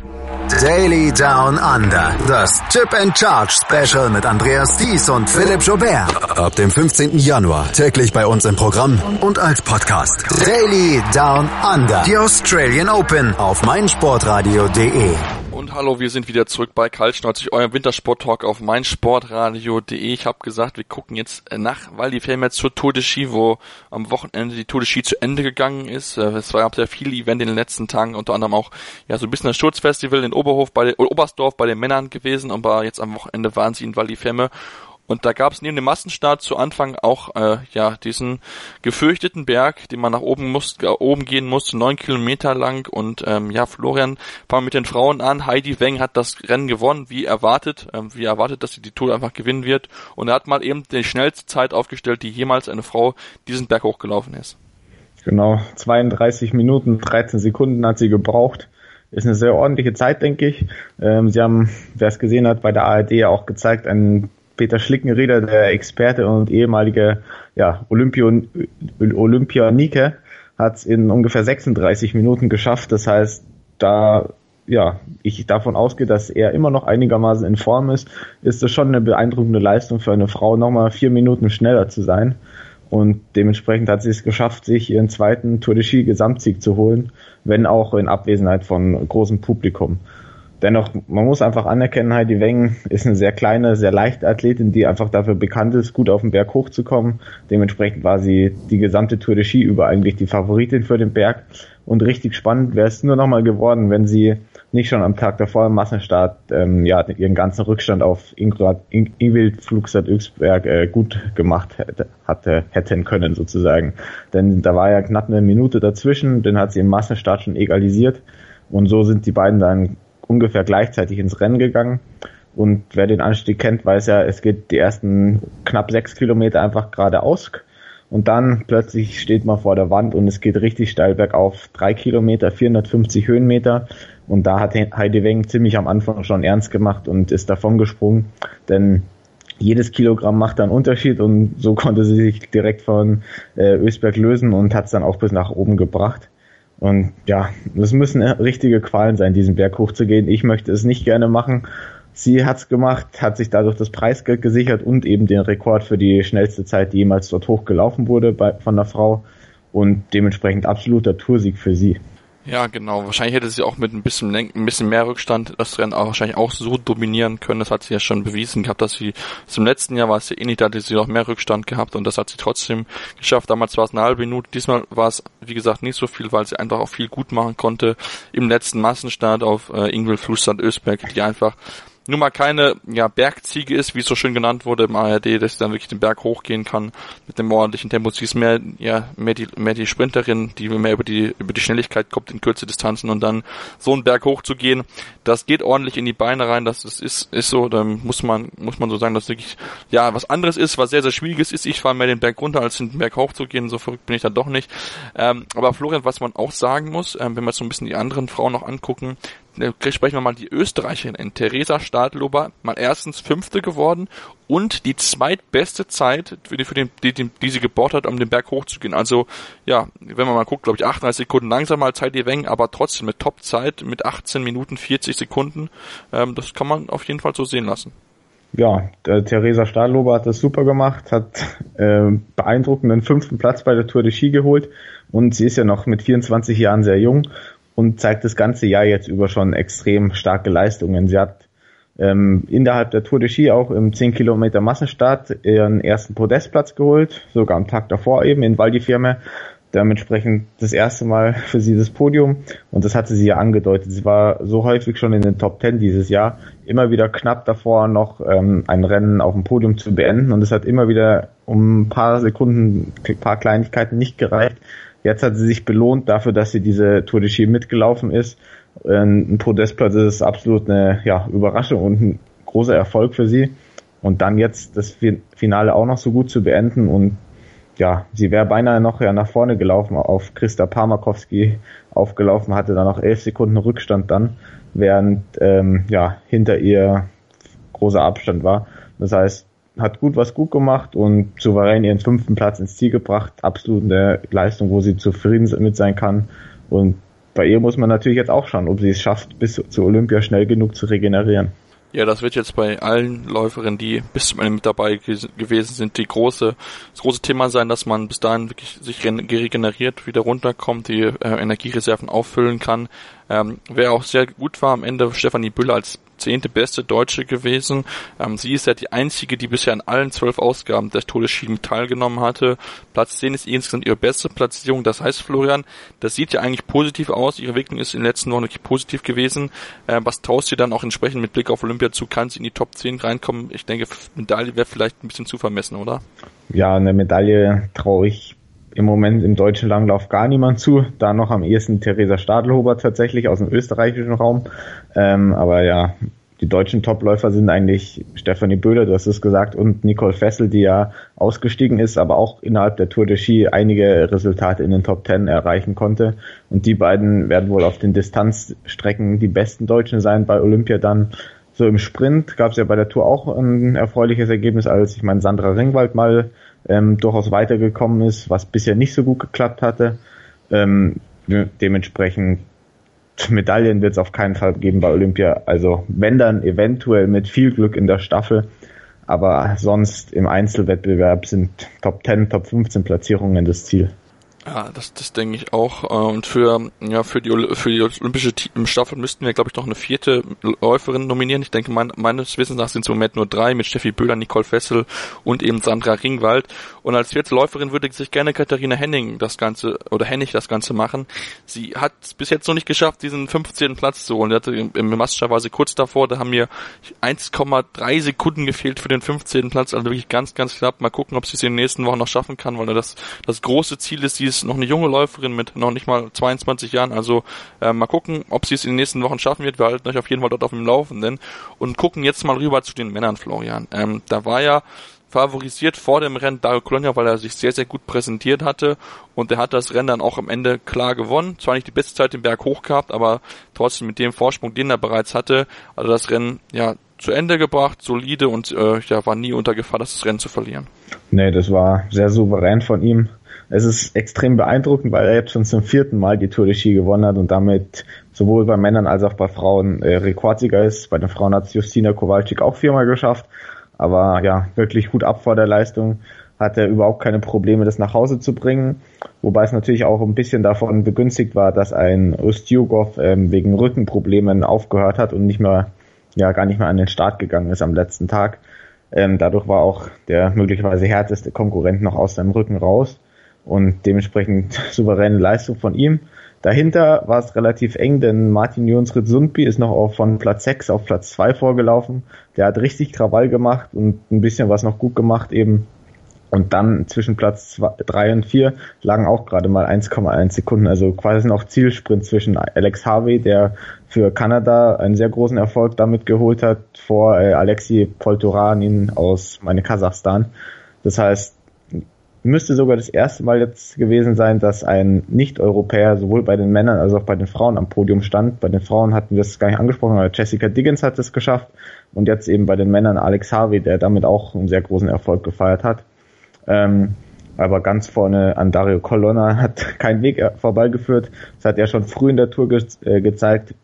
Daily Down Under. Das Chip and Charge Special mit Andreas Thies und Philipp Jobert. Ab dem 15. Januar täglich bei uns im Programm und als Podcast. Daily Down Under. Die Australian Open auf meinsportradio.de.
Hallo, wir sind wieder zurück bei Kaltschneuzig, eurem Wintersport-Talk auf meinsportradio.de. Ich habe gesagt, wir gucken jetzt nach weil die zur Tour de Ski, wo am Wochenende die Tour de Ski zu Ende gegangen ist. Äh, es war sehr viele Events in den letzten Tagen, unter anderem auch ja so ein bisschen das Schurzfestival in Oberhof bei den, Oberstdorf bei den Männern gewesen, aber jetzt am Wochenende waren sie in Val di Fiemme Und da gab es neben dem Massenstart zu Anfang auch äh, ja diesen gefürchteten Berg, den man nach oben muss, äh, oben gehen musste, neun Kilometer lang. Und ähm, ja, Florian fangen mit den Frauen an. Heidi Weng hat das Rennen gewonnen, wie erwartet, ähm, wie erwartet, dass sie die Tour einfach gewinnen wird. Und er hat mal eben die schnellste Zeit aufgestellt, die jemals eine Frau diesen Berg hochgelaufen ist.
Genau, 32 Minuten, 13 Sekunden hat sie gebraucht. Ist eine sehr ordentliche Zeit, denke ich. Ähm, sie haben, wer es gesehen hat, bei der ARD auch gezeigt, einen Peter Schlickenrieder, der Experte und ehemalige ja, Olympion, Olympianike, hat es in ungefähr 36 Minuten geschafft. Das heißt, da ja, ich davon ausgehe, dass er immer noch einigermaßen in Form ist, ist das schon eine beeindruckende Leistung für eine Frau, nochmal vier Minuten schneller zu sein. Und dementsprechend hat sie es geschafft, sich ihren zweiten Tour de Ski Gesamtsieg zu holen, wenn auch in Abwesenheit von großem Publikum. Dennoch, man muss einfach anerkennen, Heidi Weng ist eine sehr kleine, sehr leichte Athletin, die einfach dafür bekannt ist, gut auf den Berg hochzukommen. Dementsprechend war sie die gesamte Tour de Ski über eigentlich die Favoritin für den Berg. Und richtig spannend wäre es nur nochmal geworden, wenn sie nicht schon am Tag davor im Massenstart ähm, ja, ihren ganzen Rückstand auf Ingrid, Ingwild Flugstadt Öxberg äh, gut gemacht hätte, hatte, hätten können sozusagen. Denn da war ja knapp eine Minute dazwischen, den hat sie im Massenstart schon egalisiert und so sind die beiden dann ungefähr gleichzeitig ins Rennen gegangen. Und wer den Anstieg kennt, weiß ja, es geht die ersten knapp sechs Kilometer einfach geradeaus und dann plötzlich steht man vor der Wand und es geht richtig steil bergauf. Drei Kilometer, 450 Höhenmeter. Und da hat Heidi Weng ziemlich am Anfang schon ernst gemacht und ist davon gesprungen. Denn jedes Kilogramm macht einen Unterschied und so konnte sie sich direkt von äh, Ösberg lösen und hat es dann auch bis nach oben gebracht. Und ja, das müssen richtige Qualen sein, diesen Berg hochzugehen. Ich möchte es nicht gerne machen Sie hat's gemacht, hat sich dadurch das Preisgeld gesichert und eben den Rekord für die schnellste Zeit, die jemals dort hochgelaufen wurde bei, von der Frau und dementsprechend absoluter Toursieg für sie.
Ja, genau. Wahrscheinlich hätte sie auch mit ein bisschen, ein bisschen mehr Rückstand das Rennen auch wahrscheinlich auch so dominieren können. Das hat sie ja schon bewiesen gehabt, dass sie zum letzten Jahr war es ja eh nicht, da hatte sie noch mehr Rückstand gehabt und das hat sie trotzdem geschafft. Damals war es eine halbe Minute. Diesmal war es, wie gesagt, nicht so viel, weil sie einfach auch viel gut machen konnte im letzten Massenstart auf äh, Ingwild Flussland Ösberg, die einfach nun mal keine ja, Bergziege ist, wie es so schön genannt wurde im ARD, dass sie dann wirklich den Berg hochgehen kann mit dem ordentlichen Tempo. Sie ist mehr, ja, mehr die, mehr die Sprinterin, die mehr über die, über die Schnelligkeit kommt in kurze Distanzen und dann so einen Berg hochzugehen, das geht ordentlich in die Beine rein, das ist, ist, ist so, da muss man, muss man so sagen, dass wirklich, ja, was anderes ist, was sehr, sehr schwieriges ist. Ich fahre mehr den Berg runter, als den Berg hochzugehen, so verrückt bin ich dann doch nicht. Ähm, aber Florian, was man auch sagen muss, ähm, wenn wir so ein bisschen die anderen Frauen noch angucken, sprechen wir mal die Österreicherin Theresa Stadlober, mal erstens Fünfte geworden und die zweitbeste Zeit, für die, für den, die, die, sie gebaut hat, um den Berg hochzugehen. Also, ja, wenn man mal guckt, glaube ich, 38 Sekunden langsamer als Heidi Weng, aber trotzdem mit Topzeit, mit 18 Minuten 40 Sekunden. Ähm, das kann man auf jeden Fall so sehen lassen.
Ja, der Theresa Stadlober hat das super gemacht, hat äh, beeindruckenden fünften Platz bei der Tour de Ski geholt und sie ist ja noch mit 24 Jahren sehr jung und zeigt das ganze Jahr jetzt über schon extrem starke Leistungen. Sie hat ähm, innerhalb der Tour de Ski auch im 10 Kilometer Massenstart ihren ersten Podestplatz geholt, sogar am Tag davor eben in Val di. Dementsprechend das erste Mal für sie das Podium und das hatte sie ja angedeutet. Sie war so häufig schon in den Top 10 dieses Jahr, immer wieder knapp davor noch ähm, ein Rennen auf dem Podium zu beenden und es hat immer wieder um ein paar Sekunden, ein paar Kleinigkeiten nicht gereicht, Jetzt hat sie sich belohnt dafür, dass sie diese Tour de Ski mitgelaufen ist. Ein Podestplatz ist absolut eine ja, Überraschung und ein großer Erfolg für sie. Und dann jetzt das Finale auch noch so gut zu beenden und ja, sie wäre beinahe noch ja nach vorne gelaufen, auf Christa Parmakowski aufgelaufen, hatte dann noch elf Sekunden Rückstand dann, während ähm, ja hinter ihr großer Abstand war. Das heißt, hat gut was gut gemacht und souverän ihren fünften Platz ins Ziel gebracht. Absolut eine Leistung, wo sie zufrieden mit sein kann. Und bei ihr muss man natürlich jetzt auch schauen, ob sie es schafft, bis zu Olympia schnell genug zu regenerieren.
Ja, das wird jetzt bei allen Läuferinnen, die bis zum Ende mit dabei gewesen sind, die große, das große Thema sein, dass man bis dahin wirklich sich regeneriert, wieder runterkommt, die äh, Energiereserven auffüllen kann. Ähm, wer auch sehr gut war am Ende, Stefanie Büller als zehnte beste Deutsche gewesen. Ähm, sie ist ja die einzige, die bisher an allen zwölf Ausgaben der Todesschienen teilgenommen hatte. Platz 10 ist insgesamt ihre beste Platzierung. Das heißt, Florian, das sieht ja eigentlich positiv aus. Ihre Entwicklung ist in den letzten Wochen wirklich positiv gewesen. Äh, was traust du dann auch entsprechend mit Blick auf Olympia zu? Kann sie in die Top 10 reinkommen? Ich denke, Medaille wäre vielleicht ein bisschen zu vermessen, oder?
Ja, eine Medaille traue ich im Moment im deutschen Langlauf gar niemand zu. Da noch am ehesten Theresa Stadelhuber tatsächlich aus dem österreichischen Raum. Ähm, aber ja, die deutschen Topläufer sind eigentlich Stefanie Böhler, du hast es gesagt, und Nicole Fessel, die ja ausgestiegen ist, aber auch innerhalb der Tour de Ski einige Resultate in den Top Ten erreichen konnte. Und die beiden werden wohl auf den Distanzstrecken die besten Deutschen sein bei Olympia dann. So im Sprint gab es ja bei der Tour auch ein erfreuliches Ergebnis, als ich meine Sandra Ringwald mal ähm, durchaus weitergekommen ist, was bisher nicht so gut geklappt hatte. Ähm, dementsprechend Medaillen wird es auf keinen Fall geben bei Olympia. Also wenn dann eventuell mit viel Glück in der Staffel. Aber sonst im Einzelwettbewerb sind Top 10, Top 15 Platzierungen das Ziel.
Ja, das, das denke ich auch. Äh, und für, ja, für die, für die olympische Staffel müssten wir, glaube ich, noch eine vierte Läuferin nominieren. Ich denke, mein, meines Wissens nach sind es im Moment nur drei mit Steffi Böhler, Nicole Fessel und eben Sandra Ringwald. Und als vierte Läuferin würde sich gerne Katharina Henning das Ganze, oder Hennig das Ganze machen. Sie hat es bis jetzt noch nicht geschafft, diesen 15. Platz zu holen. hatte im, im Mastscher war sie kurz davor, da haben mir 1,3 Sekunden gefehlt für den 15. Platz, also wirklich ganz, ganz knapp. Mal gucken, ob sie es in den nächsten Wochen noch schaffen kann, weil das, das große Ziel ist, ist noch eine junge Läuferin mit noch nicht mal 22 Jahren. Also äh, mal gucken, ob sie es in den nächsten Wochen schaffen wird. Wir halten euch auf jeden Fall dort auf dem Laufenden und gucken jetzt mal rüber zu den Männern, Florian. Ähm, da war ja favorisiert vor dem Rennen Dario Colonia, weil er sich sehr, sehr gut präsentiert hatte und er hat das Rennen dann auch am Ende klar gewonnen. Zwar nicht die beste Zeit den Berg hoch gehabt, aber trotzdem mit dem Vorsprung, den er bereits hatte, also das Rennen ja zu Ende gebracht, solide und äh, ja, war nie unter Gefahr, das Rennen zu verlieren.
Nee, das war sehr souverän von ihm. Es ist extrem beeindruckend, weil er jetzt schon zum vierten Mal die Tour de Ski gewonnen hat und damit sowohl bei Männern als auch bei Frauen äh, Rekordsieger ist. Bei den Frauen hat es Justina Kowalczyk auch viermal geschafft. Aber ja, wirklich gut ab vor der Leistung. Hat er überhaupt keine Probleme, das nach Hause zu bringen. Wobei es natürlich auch ein bisschen davon begünstigt war, dass ein Ustjugov ähm, wegen Rückenproblemen aufgehört hat und nicht mehr, ja, gar nicht mehr an den Start gegangen ist am letzten Tag. Ähm, dadurch war auch der möglicherweise härteste Konkurrent noch aus seinem Rücken raus und dementsprechend souveräne Leistung von ihm. Dahinter war es relativ eng, denn Martin Jonsrid Sundby ist noch von Platz 6 auf Platz 2 vorgelaufen. Der hat richtig Krawall gemacht und ein bisschen was noch gut gemacht eben. Und dann zwischen Platz 3 und 4 lagen auch gerade mal 1,1 Sekunden. Also quasi noch Zielsprint zwischen Alex Harvey, der für Kanada einen sehr großen Erfolg damit geholt hat, vor äh, Alexi Poltoranin aus meine Kasachstan. Das heißt, müsste sogar das erste Mal jetzt gewesen sein, dass ein Nicht-Europäer sowohl bei den Männern als auch bei den Frauen am Podium stand. Bei den Frauen hatten wir es gar nicht angesprochen, aber Jessica Diggins hat es geschafft und jetzt eben bei den Männern Alex Harvey, der damit auch einen sehr großen Erfolg gefeiert hat. Ähm, aber ganz vorne an Dario Colonna hat kein Weg vorbeigeführt. Das hat er schon früh in der Tour ge äh, gezeigt,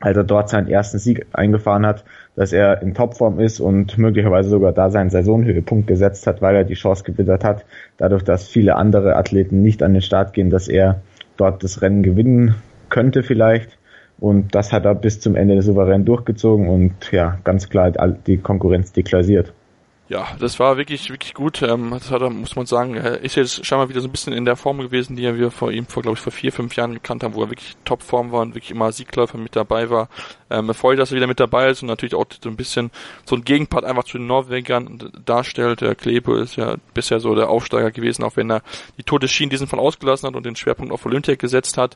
als er dort seinen ersten Sieg eingefahren hat, dass er in Topform ist und möglicherweise sogar da seinen Saisonhöhepunkt gesetzt hat, weil er die Chance gewittert hat, dadurch, dass viele andere Athleten nicht an den Start gehen, dass er dort das Rennen gewinnen könnte vielleicht. Und das hat er bis zum Ende souverän durchgezogen und ja, ganz klar die Konkurrenz deklassiert.
Ja, das war wirklich, wirklich gut. Ähm, das hat er, muss man sagen, ist jetzt scheinbar wieder so ein bisschen in der Form gewesen, die wir vor ihm vor, glaube ich, vor vier, fünf Jahren gekannt haben, wo er wirklich Topform war und wirklich immer Siegläufer mit dabei war. Ähm, freut, dass er wieder mit dabei ist und natürlich auch so ein bisschen so ein Gegenpart einfach zu den Norwegern darstellt. Der Klebe ist ja bisher so der Aufsteiger gewesen, auch wenn er die Tote Schien diesen Fall ausgelassen hat und den Schwerpunkt auf Olympia gesetzt hat.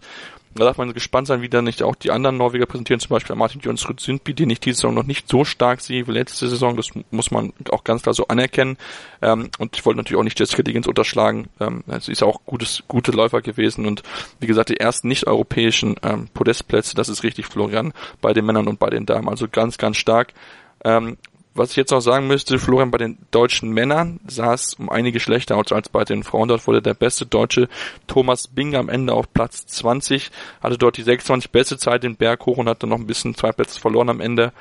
Da darf man gespannt sein, wie dann nicht auch die anderen Norweger präsentieren, zum Beispiel Martin Jonsrud Sundby, den ich diese Saison noch nicht so stark sehe wie letzte Saison. Das muss man auch ganz klar so anerkennen. Ähm, und ich wollte natürlich auch nicht Jessica Diggins unterschlagen. Ähm, sie ist auch gutes, gute Läufer gewesen und wie gesagt, die ersten nicht-europäischen ähm, Podestplätze, das ist richtig, Florian, bei den Männern und bei den Damen. Also ganz, ganz stark. Ähm, was ich jetzt noch sagen müsste, Florian, bei den deutschen Männern sah es um einige schlechter aus als bei den Frauen. Dort wurde der beste Deutsche Thomas Bing am Ende auf Platz 20, hatte dort die 26 beste Zeit den Berg hoch und hatte noch ein bisschen zwei Plätze verloren am Ende.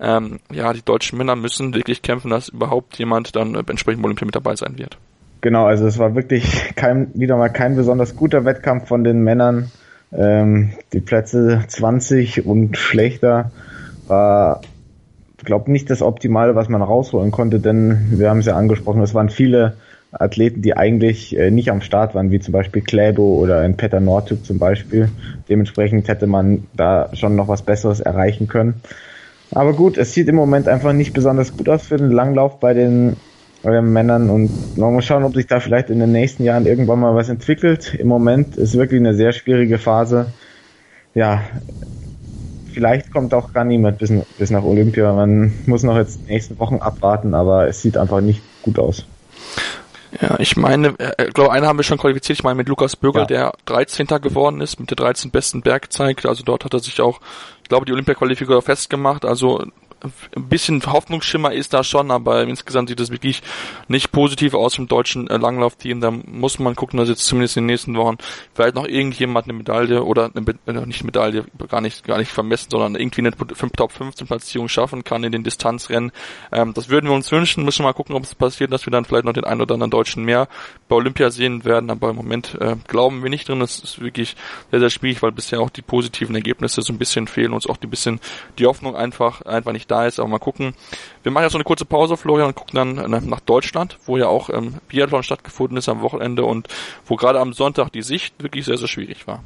Ähm, ja, die deutschen Männer müssen wirklich kämpfen, dass überhaupt jemand dann äh, entsprechend Olympia mit dabei sein wird.
Genau, also es war wirklich kein, wieder mal kein besonders guter Wettkampf von den Männern. Ähm, die Plätze 20 und schlechter war glaube nicht das Optimale, was man rausholen konnte, denn wir haben es ja angesprochen, es waren viele Athleten, die eigentlich äh, nicht am Start waren, wie zum Beispiel Kläbo oder ein Peter Nordtück zum Beispiel. Dementsprechend hätte man da schon noch was Besseres erreichen können. Aber gut, es sieht im Moment einfach nicht besonders gut aus für den Langlauf bei den äh, Männern und man muss schauen, ob sich da vielleicht in den nächsten Jahren irgendwann mal was entwickelt. Im Moment ist wirklich eine sehr schwierige Phase. Ja, vielleicht kommt auch gar niemand bis, bis nach Olympia. Man muss noch jetzt die nächsten Wochen abwarten, aber es sieht einfach nicht gut aus.
Ja, ich meine, äh, ich glaube, einen haben wir schon qualifiziert. Ich meine mit Lukas Bürger, ja. der 13. geworden ist, mit der 13 besten Bergzeit. Also dort hat er sich auch, ich glaube, die Olympia-Qualifikation festgemacht. Also ein bisschen Hoffnungsschimmer ist da schon, aber insgesamt sieht es wirklich nicht positiv aus im deutschen äh, Langlaufteam. Da muss man gucken, dass jetzt zumindest in den nächsten Wochen vielleicht noch irgendjemand eine Medaille oder eine, äh, nicht Medaille, gar nicht, gar nicht vermessen, sondern irgendwie eine Top 15 Platzierung schaffen kann in den Distanzrennen. Ähm, das würden wir uns wünschen. Müssen wir mal gucken, ob es passiert, dass wir dann vielleicht noch den einen oder anderen Deutschen mehr bei Olympia sehen werden. Aber im Moment äh, glauben wir nicht drin. Das ist wirklich sehr, sehr schwierig, weil bisher auch die positiven Ergebnisse so ein bisschen fehlen, uns auch die bisschen die Hoffnung einfach, einfach nicht da ist. Aber mal gucken. Wir machen jetzt so eine kurze Pause, Florian, und gucken dann äh, nach Deutschland, wo ja auch ähm, Biathlon stattgefunden ist am Wochenende und wo gerade am Sonntag die Sicht wirklich sehr, sehr schwierig war.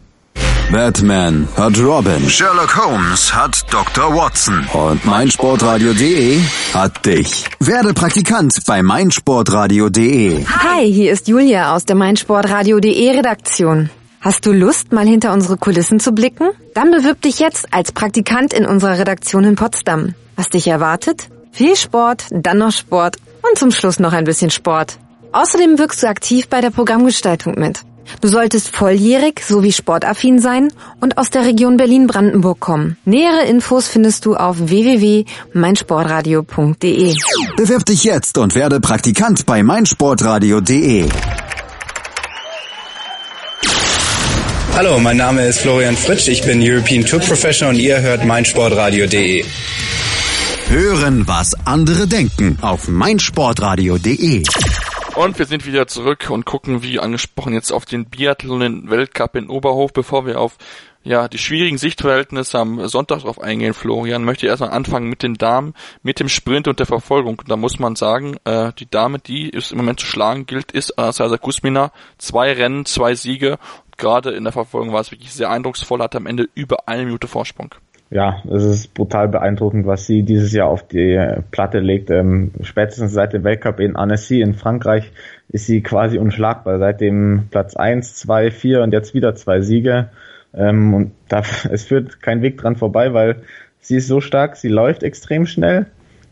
Batman hat Robin.
Sherlock Holmes hat Dr. Watson.
Und meinsportradio.de hat dich.
Werde Praktikant bei meinsportradio.de.
Hi, hier ist Julia aus der meinsportradio.de Redaktion. Hast du Lust, mal hinter unsere Kulissen zu blicken? Dann bewirb dich jetzt als Praktikant in unserer Redaktion in Potsdam. Was dich erwartet? Viel Sport, dann noch Sport und zum Schluss noch ein bisschen Sport. Außerdem wirkst du aktiv bei der Programmgestaltung mit. Du solltest volljährig sowie sportaffin sein und aus der Region Berlin-Brandenburg kommen. Nähere Infos findest du auf www.meinsportradio.de.
Bewirb dich jetzt und werde Praktikant bei meinsportradio.de.
Hallo, mein Name ist Florian Fritsch, ich bin European Tour Professional und ihr hört meinsportradio.de.
Hören, was andere denken auf meinsportradio.de.
Und wir sind wieder zurück und gucken, wie angesprochen, jetzt auf den Biathlon Weltcup in Oberhof, bevor wir auf ja, die schwierigen Sichtverhältnisse am Sonntag drauf eingehen, Florian, möchte ich erstmal anfangen mit den Damen, mit dem Sprint und der Verfolgung. Da muss man sagen, äh, die Dame, die ist im Moment zu schlagen gilt, ist Anastasia Kusmina. Zwei Rennen, zwei Siege. Gerade in der Verfolgung war es wirklich sehr eindrucksvoll, hat am Ende über eine Minute Vorsprung.
Ja, es ist brutal beeindruckend, was sie dieses Jahr auf die Platte legt. Ähm, spätestens seit dem Weltcup in Annecy in Frankreich ist sie quasi unschlagbar. Seit dem Platz 1, 2, 4 und jetzt wieder zwei Siege. Ähm, und da, es führt kein Weg dran vorbei, weil sie ist so stark, sie läuft extrem schnell,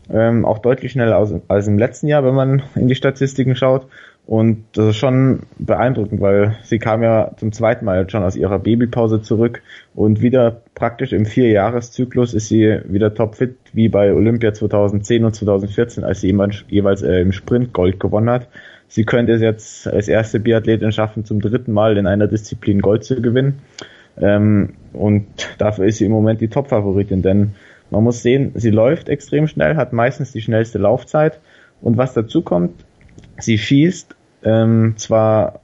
ähm, auch deutlich schneller als, als im letzten Jahr, wenn man in die Statistiken schaut. Und das ist schon beeindruckend, weil sie kam ja zum zweiten Mal schon aus ihrer Babypause zurück und wieder praktisch im Vierjahreszyklus ist sie wieder topfit, wie bei Olympia 2010 und 2014, als sie jeweils äh, im Sprint Gold gewonnen hat. Sie könnte es jetzt als erste Biathletin schaffen, zum dritten Mal in einer Disziplin Gold zu gewinnen. Ähm, und dafür ist sie im Moment die Top-Favoritin, denn man muss sehen, sie läuft extrem schnell, hat meistens die schnellste Laufzeit. Und was dazu kommt, sie schießt ähm, zwar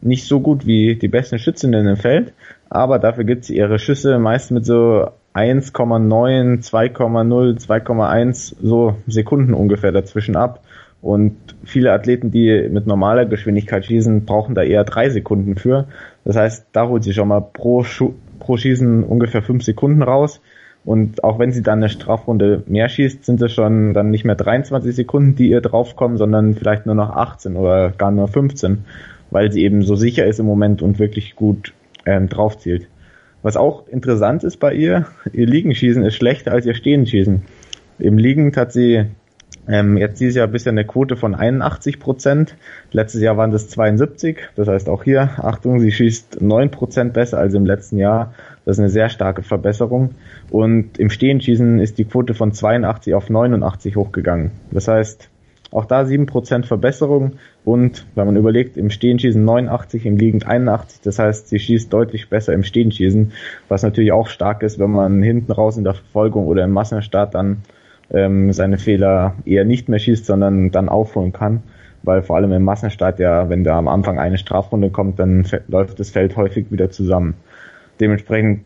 nicht so gut wie die besten Schützinnen im Feld, aber dafür gibt sie ihre Schüsse meist mit so 1,9, 2,0, 2,1 so Sekunden ungefähr dazwischen ab. Und viele Athleten, die mit normaler Geschwindigkeit schießen, brauchen da eher drei Sekunden für. Das heißt, da holt sie schon mal pro, Schu pro Schießen ungefähr fünf Sekunden raus. Und auch wenn sie dann eine Strafrunde mehr schießt, sind es schon dann nicht mehr 23 Sekunden, die ihr draufkommen, sondern vielleicht nur noch 18 oder gar nur 15, weil sie eben so sicher ist im Moment und wirklich gut ähm, draufzielt. Was auch interessant ist bei ihr, ihr Liegenschießen ist schlechter als ihr Stehenschießen. Im Liegend hat sie ähm, jetzt dieses Jahr bisher eine Quote von 81 Prozent. Letztes Jahr waren das 72. Das heißt auch hier, Achtung, sie schießt 9 Prozent besser als im letzten Jahr. Das ist eine sehr starke Verbesserung. Und im Stehenschießen ist die Quote von 82 auf 89 hochgegangen. Das heißt, auch da 7 Prozent Verbesserung und wenn man überlegt, im Stehenschießen 89, im Liegend 81, das heißt, sie schießt deutlich besser im Stehenschießen, was natürlich auch stark ist, wenn man hinten raus in der Verfolgung oder im Massenstart dann ähm, seine Fehler eher nicht mehr schießt, sondern dann aufholen kann. Weil vor allem im Massenstart ja, wenn da am Anfang eine Strafrunde kommt, dann läuft das Feld häufig wieder zusammen. Dementsprechend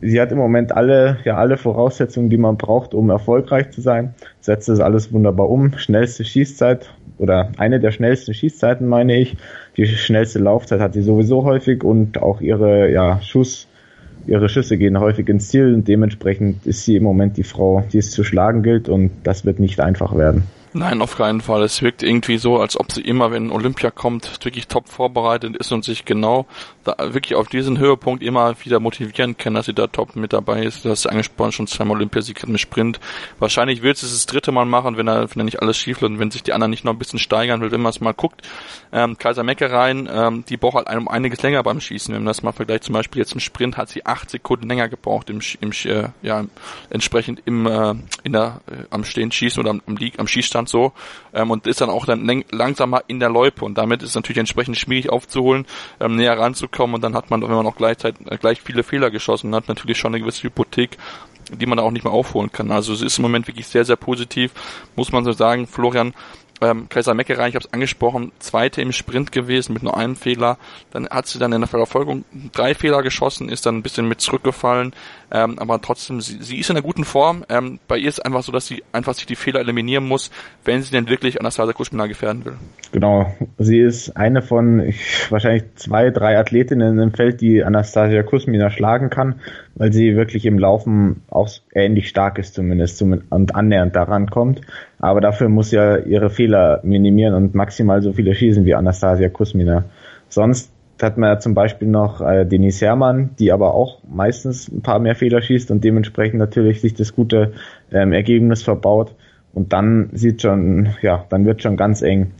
sie hat im Moment alle, ja, alle Voraussetzungen, die man braucht, um erfolgreich zu sein. Setzt das alles wunderbar um. Schnellste Schießzeit oder eine der schnellsten Schießzeiten, meine ich. Die schnellste Laufzeit hat sie sowieso häufig und auch ihre, ja, Schuss, ihre Schüsse gehen häufig ins Ziel und dementsprechend ist sie im Moment die Frau, die es zu schlagen gilt und das wird nicht einfach werden.
Nein, auf keinen Fall. Es wirkt irgendwie so, als ob sie immer, wenn Olympia kommt, wirklich top vorbereitet ist und sich genau da, wirklich auf diesen Höhepunkt immer wieder motivieren kann, dass sie da top mit dabei ist. Du hast angesprochen, schon zweimal Olympiasieg im Sprint. Wahrscheinlich wird es das dritte Mal machen, wenn er, wenn er nicht alles schief und wenn sich die anderen nicht noch ein bisschen steigern will. Wenn man es mal guckt, ähm, Kaiser Meckereien, ähm, die braucht halt um einiges länger beim Schießen. Wenn man das mal vergleicht, zum Beispiel jetzt im Sprint hat sie acht Sekunden länger gebraucht im, im äh, ja, entsprechend im, äh, in der, äh, am Stehen schießen oder am, am, am Schießstand Abstand so ähm, und ist dann auch dann langsamer in der Loipe und damit ist es natürlich entsprechend schwierig aufzuholen, ähm, näher ranzukommen und dann hat man, wenn man auch gleichzeitig äh, gleich viele Fehler geschossen hat, natürlich schon eine gewisse Hypothek, die man auch nicht mehr aufholen kann. Also es ist im Moment wirklich sehr, sehr positiv, muss man so sagen. Florian, ähm, Kaiser Meckerei, ich habe es angesprochen, zweite im Sprint gewesen mit nur einem Fehler. Dann hat sie dann in der Verfolgung drei Fehler geschossen, ist dann ein bisschen mit zurückgefallen. Ähm, aber trotzdem, sie, sie ist in einer guten Form. Ähm, bei ihr ist einfach so, dass sie einfach sich die Fehler eliminieren muss, wenn sie denn wirklich Anastasia Kuschmina gefährden will.
Genau. Sie ist eine von ich, wahrscheinlich zwei, drei Athletinnen im Feld, die Anastasia Kusmina schlagen kann, weil sie wirklich im Laufen auch ähnlich stark ist zumindest und annähernd daran kommt. Aber dafür muss ja ihre Fehler minimieren und maximal so viele schießen wie Anastasia Kusmina. Sonst hat man ja zum Beispiel noch äh, Denise Herrmann, die aber auch meistens ein paar mehr Fehler schießt und dementsprechend natürlich sich das gute ähm, Ergebnis verbaut. Und dann sieht schon, ja, dann wird schon ganz eng.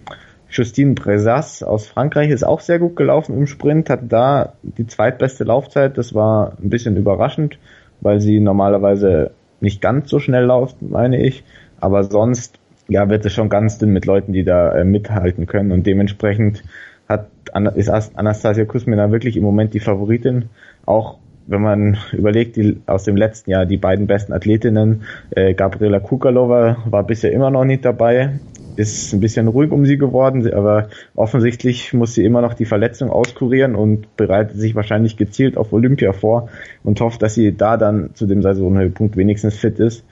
Justine Bresas aus Frankreich ist auch sehr gut gelaufen im Sprint, hat da die zweitbeste Laufzeit. Das war ein bisschen überraschend, weil sie normalerweise nicht ganz so schnell läuft, meine ich. Aber sonst, ja, wird es schon ganz dünn mit Leuten, die da äh, mithalten können. Und dementsprechend hat, ist Anastasia Kusmina wirklich im Moment die Favoritin. Auch wenn man überlegt, die, aus dem letzten Jahr die beiden besten Athletinnen, äh, Gabriela Kukalova war bisher immer noch nicht dabei, ist ein bisschen ruhig um sie geworden, aber offensichtlich muss sie immer noch die Verletzung auskurieren und bereitet sich wahrscheinlich gezielt auf Olympia vor und hofft, dass sie da dann zu dem Saisonhöhepunkt wenigstens fit ist.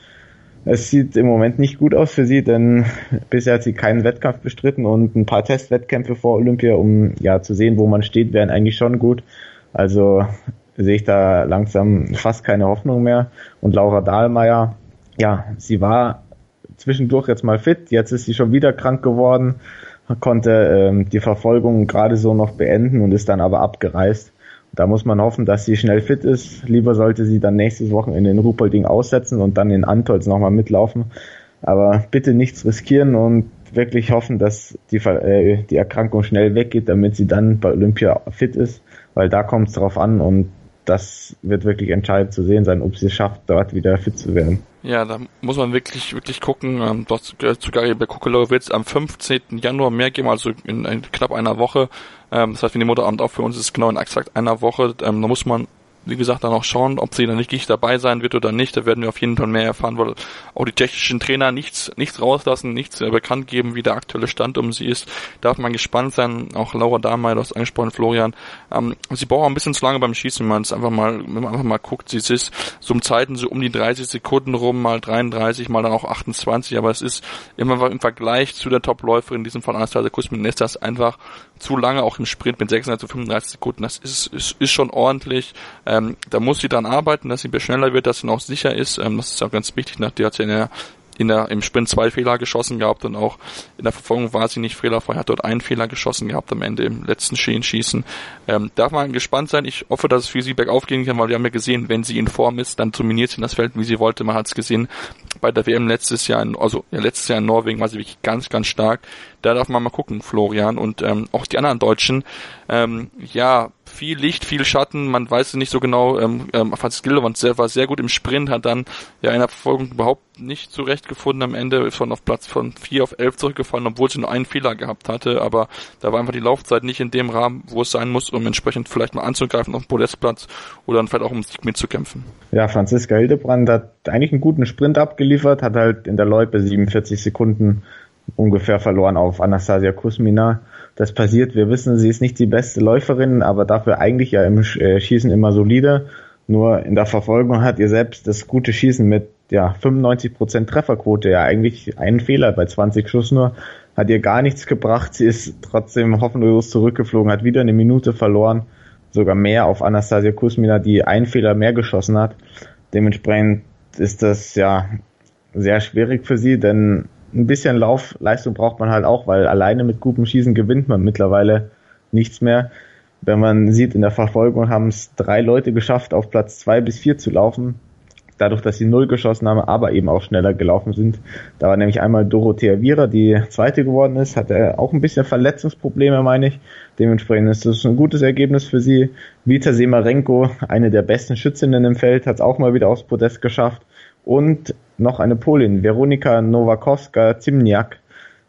Es sieht im Moment nicht gut aus für sie, denn bisher hat sie keinen Wettkampf bestritten und ein paar Testwettkämpfe vor Olympia, um ja zu sehen, wo man steht, wären eigentlich schon gut. Also sehe ich da langsam fast keine Hoffnung mehr. Und Laura Dahlmeier, ja, sie war zwischendurch jetzt mal fit, jetzt ist sie schon wieder krank geworden, konnte ähm, die Verfolgung gerade so noch beenden und ist dann aber abgereist. Da muss man hoffen, dass sie schnell fit ist. Lieber sollte sie dann nächstes Wochenende in Ruhpolding aussetzen und dann in Antolz nochmal mitlaufen. Aber bitte nichts riskieren und wirklich hoffen, dass die, äh, die Erkrankung schnell weggeht, damit sie dann bei Olympia fit ist, weil da kommt es drauf an und das wird wirklich entscheidend zu sehen sein, ob sie es schafft, dort wieder fit zu werden.
Ja, da muss man wirklich, wirklich gucken. Ähm, dort zu Gary Kukelow wird es am 15. Januar mehr geben, also in, in knapp einer Woche. Ähm, das heißt, wenn die Mutterabend auch für uns ist, genau in exakt einer Woche. Ähm, da muss man wie gesagt, dann auch schauen, ob sie dann wirklich dabei sein wird oder nicht. Da werden wir auf jeden Fall mehr erfahren, weil auch die technischen Trainer nichts, nichts rauslassen, nichts bekannt geben, wie der aktuelle Stand um sie ist. Darf man gespannt sein. Auch Laura Dahmeyer, du hast angesprochen, Florian. Ähm, sie braucht auch ein bisschen zu lange beim Schießen, wenn man es einfach mal, wenn man einfach mal guckt. Sie ist so um Zeiten so um die 30 Sekunden rum, mal 33, mal dann auch 28, aber es ist immer im Vergleich zu der Topläuferin, in diesem Fall Anastasia Kusmin, ist das einfach zu lange, auch im Sprint mit 36 zu 35 Sekunden. Das ist, ist, ist schon ordentlich. Ähm, da muss sie dann arbeiten, dass sie schneller wird, dass sie noch sicher ist. Ähm, das ist auch ganz wichtig. Nach, die hat sie in der in der, im Sprint zwei Fehler geschossen gehabt und auch in der Verfolgung war sie nicht fehlerfrei, hat dort einen Fehler geschossen gehabt am Ende im letzten Schienenschießen. Ähm, darf man gespannt sein. Ich hoffe, dass es für sie bergauf gehen kann, weil wir haben ja gesehen, wenn sie in Form ist, dann dominiert sie das Feld, wie sie wollte. Man hat es gesehen bei der WM letztes Jahr, in, also ja, letztes Jahr in Norwegen war sie wirklich ganz, ganz stark. Da darf man mal gucken, Florian und ähm, auch die anderen Deutschen. Ähm, ja, viel Licht, viel Schatten, man weiß es nicht so genau. Ähm, ähm, Franz Gilderwand war sehr gut im Sprint, hat dann ja in der Verfolgung überhaupt nicht zurechtgefunden. Am Ende ist von auf Platz von 4 auf 11 zurückgefallen, obwohl sie nur einen Fehler gehabt hatte. Aber da war einfach die Laufzeit nicht in dem Rahmen, wo es sein muss, um entsprechend vielleicht mal anzugreifen auf den Podestplatz oder dann vielleicht auch um Sieg mitzukämpfen.
Ja, Franziska Hildebrand hat eigentlich einen guten Sprint abgeliefert, hat halt in der Loipe 47 Sekunden ungefähr verloren auf Anastasia Kusmina das passiert. Wir wissen, sie ist nicht die beste Läuferin, aber dafür eigentlich ja im äh, Schießen immer solide. Nur in der Verfolgung hat ihr selbst das gute Schießen mit ja 95% Trefferquote, ja eigentlich einen Fehler bei 20 Schuss nur, hat ihr gar nichts gebracht. Sie ist trotzdem hoffnungslos zurückgeflogen, hat wieder eine Minute verloren, sogar mehr auf Anastasia Kusmina, die einen Fehler mehr geschossen hat. Dementsprechend ist das ja sehr schwierig für sie, denn ein bisschen Laufleistung braucht man halt auch, weil alleine mit gutem Schießen gewinnt man mittlerweile nichts mehr. Wenn man sieht, in der Verfolgung haben es drei Leute geschafft, auf Platz zwei bis vier zu laufen. Dadurch, dass sie null geschossen haben, aber eben auch schneller gelaufen sind. Da war nämlich einmal Dorothea Viera, die zweite geworden ist, hatte auch ein bisschen Verletzungsprobleme, meine ich. Dementsprechend ist das ein gutes Ergebnis für sie. Vita Semarenko, eine der besten Schützinnen im Feld, hat es auch mal wieder aufs Podest geschafft. Und noch eine Polin, Veronika Nowakowska-Zimniak,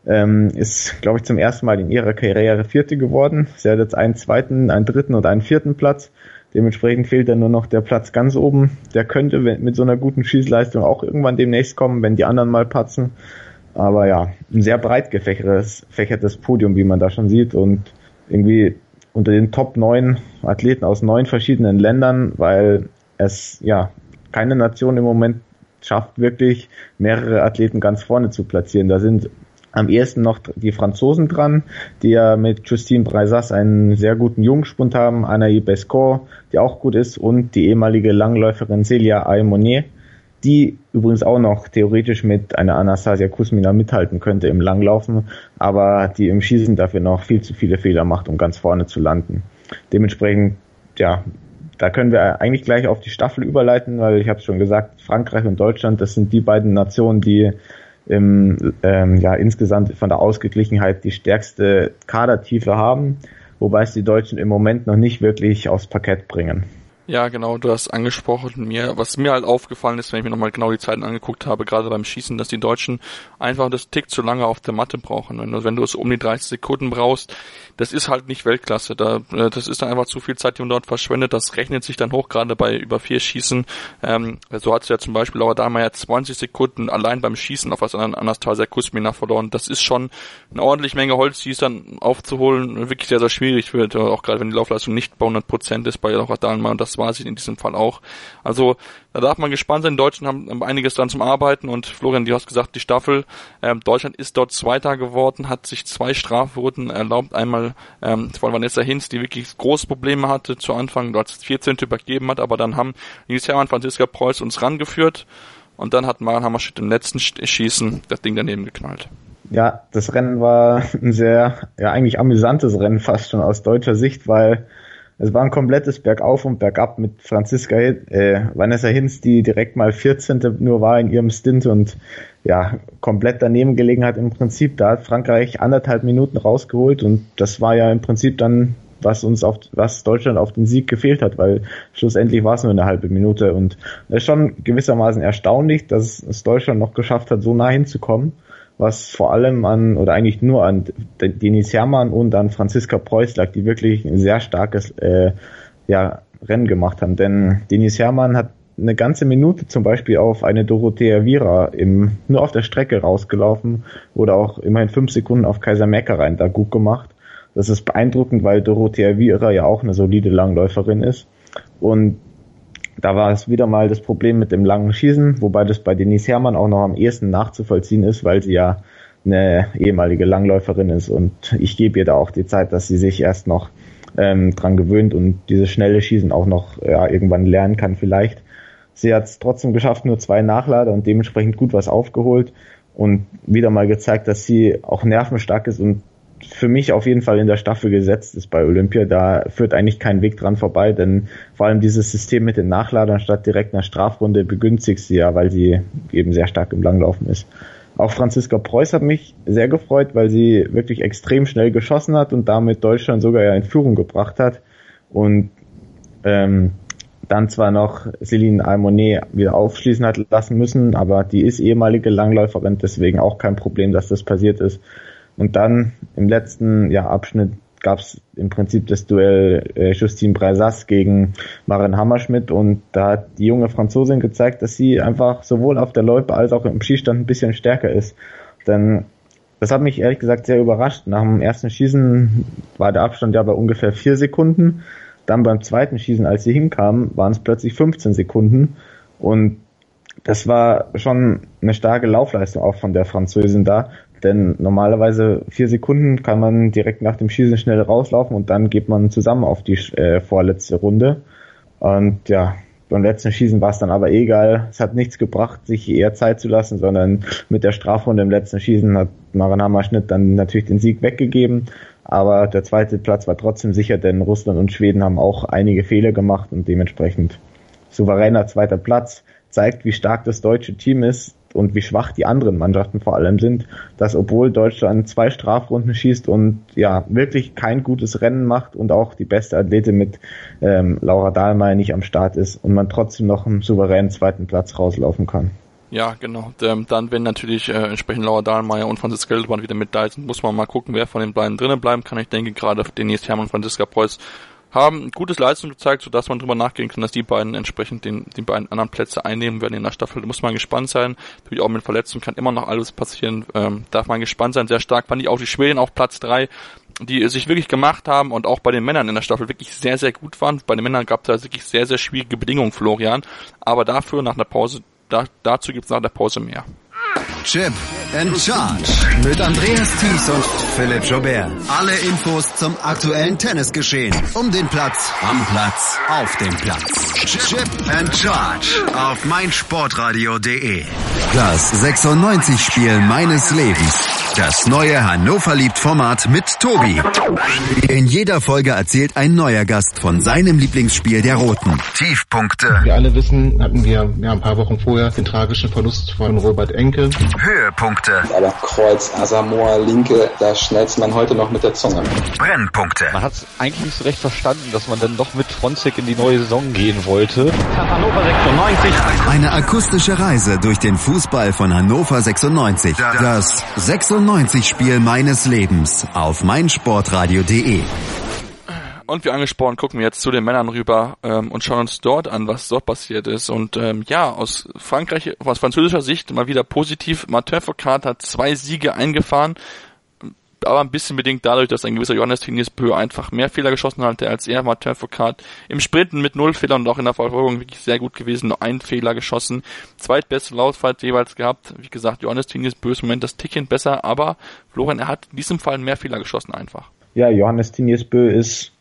ähm, ist, glaube ich, zum ersten Mal in ihrer Karriere Vierte geworden. Sie hat jetzt einen zweiten, einen dritten und einen vierten Platz. Dementsprechend fehlt dann nur noch der Platz ganz oben. Der könnte mit so einer guten Schießleistung auch irgendwann demnächst kommen, wenn die anderen mal patzen. Aber ja, ein sehr breit gefächertes Podium, wie man da schon sieht. Und irgendwie unter den Top 9 Athleten aus neun verschiedenen Ländern, weil es ja keine Nation im Moment schafft, wirklich mehrere Athleten ganz vorne zu platzieren. Da sind am ehesten noch die Franzosen dran, die ja mit Justine Breisas einen sehr guten Jungspund haben, Anaïs Bescor, die auch gut ist, und die ehemalige Langläuferin Celia Aymonier, die übrigens auch noch theoretisch mit einer Anastasia Kusmina mithalten könnte im Langlaufen, aber die im Schießen dafür noch viel zu viele Fehler macht, um ganz vorne zu landen. Dementsprechend, ja, da können wir eigentlich gleich auf die Staffel überleiten, weil ich habe schon gesagt, Frankreich und Deutschland, das sind die beiden Nationen, die im, ähm, ja, insgesamt von der Ausgeglichenheit die stärkste Kadertiefe haben, wobei es die Deutschen im Moment noch nicht wirklich aufs Parkett bringen.
Ja, genau, du hast angesprochen, mir, was mir halt aufgefallen ist, wenn ich mir nochmal genau die Zeiten angeguckt habe, gerade beim Schießen, dass die Deutschen einfach das Tick zu lange auf der Matte brauchen. Und wenn du es um die 30 Sekunden brauchst, das ist halt nicht Weltklasse. Da, äh, das ist dann einfach zu viel Zeit, die man dort verschwendet. Das rechnet sich dann hoch, gerade bei über vier Schießen. Ähm, so hat es ja zum Beispiel Laura Dahlmeier 20 Sekunden allein beim Schießen auf was an Anastasia Kusmina verloren. Das ist schon eine ordentliche Menge Holz, die es dann aufzuholen, wirklich sehr, sehr schwierig wird. Auch gerade wenn die Laufleistung nicht bei 100 Prozent ist bei Laura Dahlmeier. Und das war sie in diesem Fall auch. Also da darf man gespannt sein. Die Deutschen haben einiges dran zum Arbeiten und Florian, du hast gesagt, die Staffel, ähm, Deutschland ist dort Zweiter geworden, hat sich zwei Strafroten erlaubt. Einmal ähm, von Vanessa Hinz, die wirklich große Probleme hatte zu Anfang, als 14. übergeben hat, aber dann haben Nils Hermann, Franziska Preuß uns rangeführt und dann hat Maren Hammerschmidt im letzten Schießen das Ding daneben geknallt.
Ja, das Rennen war ein sehr, ja eigentlich amüsantes Rennen fast schon aus deutscher Sicht, weil es war ein komplettes Bergauf und Bergab mit Franziska, äh, Vanessa Hinz, die direkt mal 14. nur war in ihrem Stint und ja, komplett daneben gelegen hat im Prinzip. Da hat Frankreich anderthalb Minuten rausgeholt und das war ja im Prinzip dann, was uns auf, was Deutschland auf den Sieg gefehlt hat, weil schlussendlich war es nur eine halbe Minute und es ist schon gewissermaßen erstaunlich, dass es Deutschland noch geschafft hat, so nah hinzukommen was vor allem an, oder eigentlich nur an Denis Hermann und an Franziska Preuß lag, die wirklich ein sehr starkes äh, ja, Rennen gemacht haben. Denn Denis Hermann hat eine ganze Minute zum Beispiel auf eine Dorothea Viera im, nur auf der Strecke rausgelaufen oder auch immerhin fünf Sekunden auf Kaiser Meckerein da gut gemacht. Das ist beeindruckend, weil Dorothea Viera ja auch eine solide Langläuferin ist. Und da war es wieder mal das Problem mit dem langen Schießen, wobei das bei Denise Herrmann auch noch am ehesten nachzuvollziehen ist, weil sie ja eine ehemalige Langläuferin ist und ich gebe ihr da auch die Zeit, dass sie sich erst noch ähm, dran gewöhnt und dieses schnelle Schießen auch noch ja, irgendwann lernen kann vielleicht. Sie hat es trotzdem geschafft, nur zwei Nachlader und dementsprechend gut was aufgeholt und wieder mal gezeigt, dass sie auch nervenstark ist und für mich auf jeden Fall in der Staffel gesetzt ist bei Olympia. Da führt eigentlich kein Weg dran vorbei, denn vor allem dieses System mit den Nachladern statt direkt einer Strafrunde begünstigt sie ja, weil sie eben sehr stark im Langlaufen ist. Auch Franziska Preuß hat mich sehr gefreut, weil sie wirklich extrem schnell geschossen hat und damit Deutschland sogar ja in Führung gebracht hat. Und ähm, dann zwar noch Céline Almonet wieder aufschließen hat lassen müssen, aber die ist ehemalige Langläuferin, deswegen auch kein Problem, dass das passiert ist. Und dann im letzten ja, Abschnitt gab es im Prinzip das Duell äh, Justine Breisas gegen Maren Hammerschmidt und da hat die junge Franzosin gezeigt, dass sie einfach sowohl auf der Loipe als auch im Skistand ein bisschen stärker ist. Denn das hat mich ehrlich gesagt sehr überrascht. Nach dem ersten Schießen war der Abstand ja bei ungefähr vier Sekunden. dann beim zweiten Schießen, als sie hinkamen, waren es plötzlich 15 Sekunden und das war schon eine starke Laufleistung auch von der Französin da, denn normalerweise vier Sekunden kann man direkt nach dem Schießen schnell rauslaufen und dann geht man zusammen auf die äh, vorletzte Runde. Und ja, beim letzten Schießen war es dann aber egal. Es hat nichts gebracht, sich eher Zeit zu lassen, sondern mit der Strafrunde im letzten Schießen hat Maranama Schnitt dann natürlich den Sieg weggegeben. Aber der zweite Platz war trotzdem sicher, denn Russland und Schweden haben auch einige Fehler gemacht und dementsprechend souveräner zweiter Platz zeigt, wie stark das deutsche Team ist und wie schwach die anderen Mannschaften vor allem sind, dass obwohl Deutschland zwei Strafrunden schießt und ja wirklich kein gutes Rennen macht und auch die beste Athletin mit ähm, Laura Dahlmeier nicht am Start ist und man trotzdem noch einen souveränen zweiten Platz rauslaufen kann.
Ja, genau. Ähm, dann, wenn natürlich äh, entsprechend Laura Dahlmeier und Franziska Hildebrand wieder mit da sind, muss man mal gucken, wer von den beiden drinnen bleiben kann. Ich denke gerade Denise Hermann und Franziska Preuß haben gutes Leistung gezeigt, sodass man drüber nachgehen kann, dass die beiden entsprechend den, die beiden anderen Plätze einnehmen werden in der Staffel. Da muss man gespannt sein. Natürlich auch mit Verletzungen kann immer noch alles passieren. Ähm, darf man gespannt sein. Sehr stark fand ich auch die Schweden auf Platz drei die sich wirklich gemacht haben und auch bei den Männern in der Staffel wirklich sehr, sehr gut waren. Bei den Männern gab es da wirklich sehr, sehr schwierige Bedingungen, Florian. Aber dafür nach der Pause, da, dazu gibt es nach der Pause mehr.
Chip and Charge mit Andreas Thies und Philipp Jobert. Alle Infos zum aktuellen Tennisgeschehen. Um den Platz, am Platz, auf dem Platz. Chip and Charge auf meinsportradio.de. Das 96-Spiel meines Lebens. Das neue Hannover liebt Format mit Tobi. In jeder Folge erzählt ein neuer Gast von seinem Lieblingsspiel der Roten. Tiefpunkte.
Wir alle wissen, hatten wir ja, ein paar Wochen vorher den tragischen Verlust von Robert Enke.
Höhepunkte.
Aber Kreuz, Asamoah, Linke, da schnellt man heute noch mit der Zunge.
Brennpunkte.
Man hat es eigentlich nicht so recht verstanden, dass man dann doch mit Fronzek in die neue Saison gehen wollte. Hannover 96.
Eine akustische Reise durch den Fußball von Hannover 96. Das 96-Spiel meines Lebens auf meinsportradio.de.
Und wie angesprochen, gucken wir jetzt zu den Männern rüber ähm, und schauen uns dort an, was dort passiert ist. Und ähm, ja, aus Frankreich, aus französischer Sicht mal wieder positiv. Martin Foucault hat zwei Siege eingefahren, aber ein bisschen bedingt dadurch, dass ein gewisser Johannes Tinius Bö einfach mehr Fehler geschossen hatte als er. Martin Foucault im Sprinten mit null Fehlern und auch in der Verfolgung wirklich sehr gut gewesen, nur einen Fehler geschossen. Zweitbeste Lautfahrt jeweils gehabt. Wie gesagt, Johannes Tinius Bö ist im Moment das Tickchen besser, aber Florian, er hat in diesem Fall mehr Fehler geschossen einfach.
Ja, Johannes Tinius Bö ist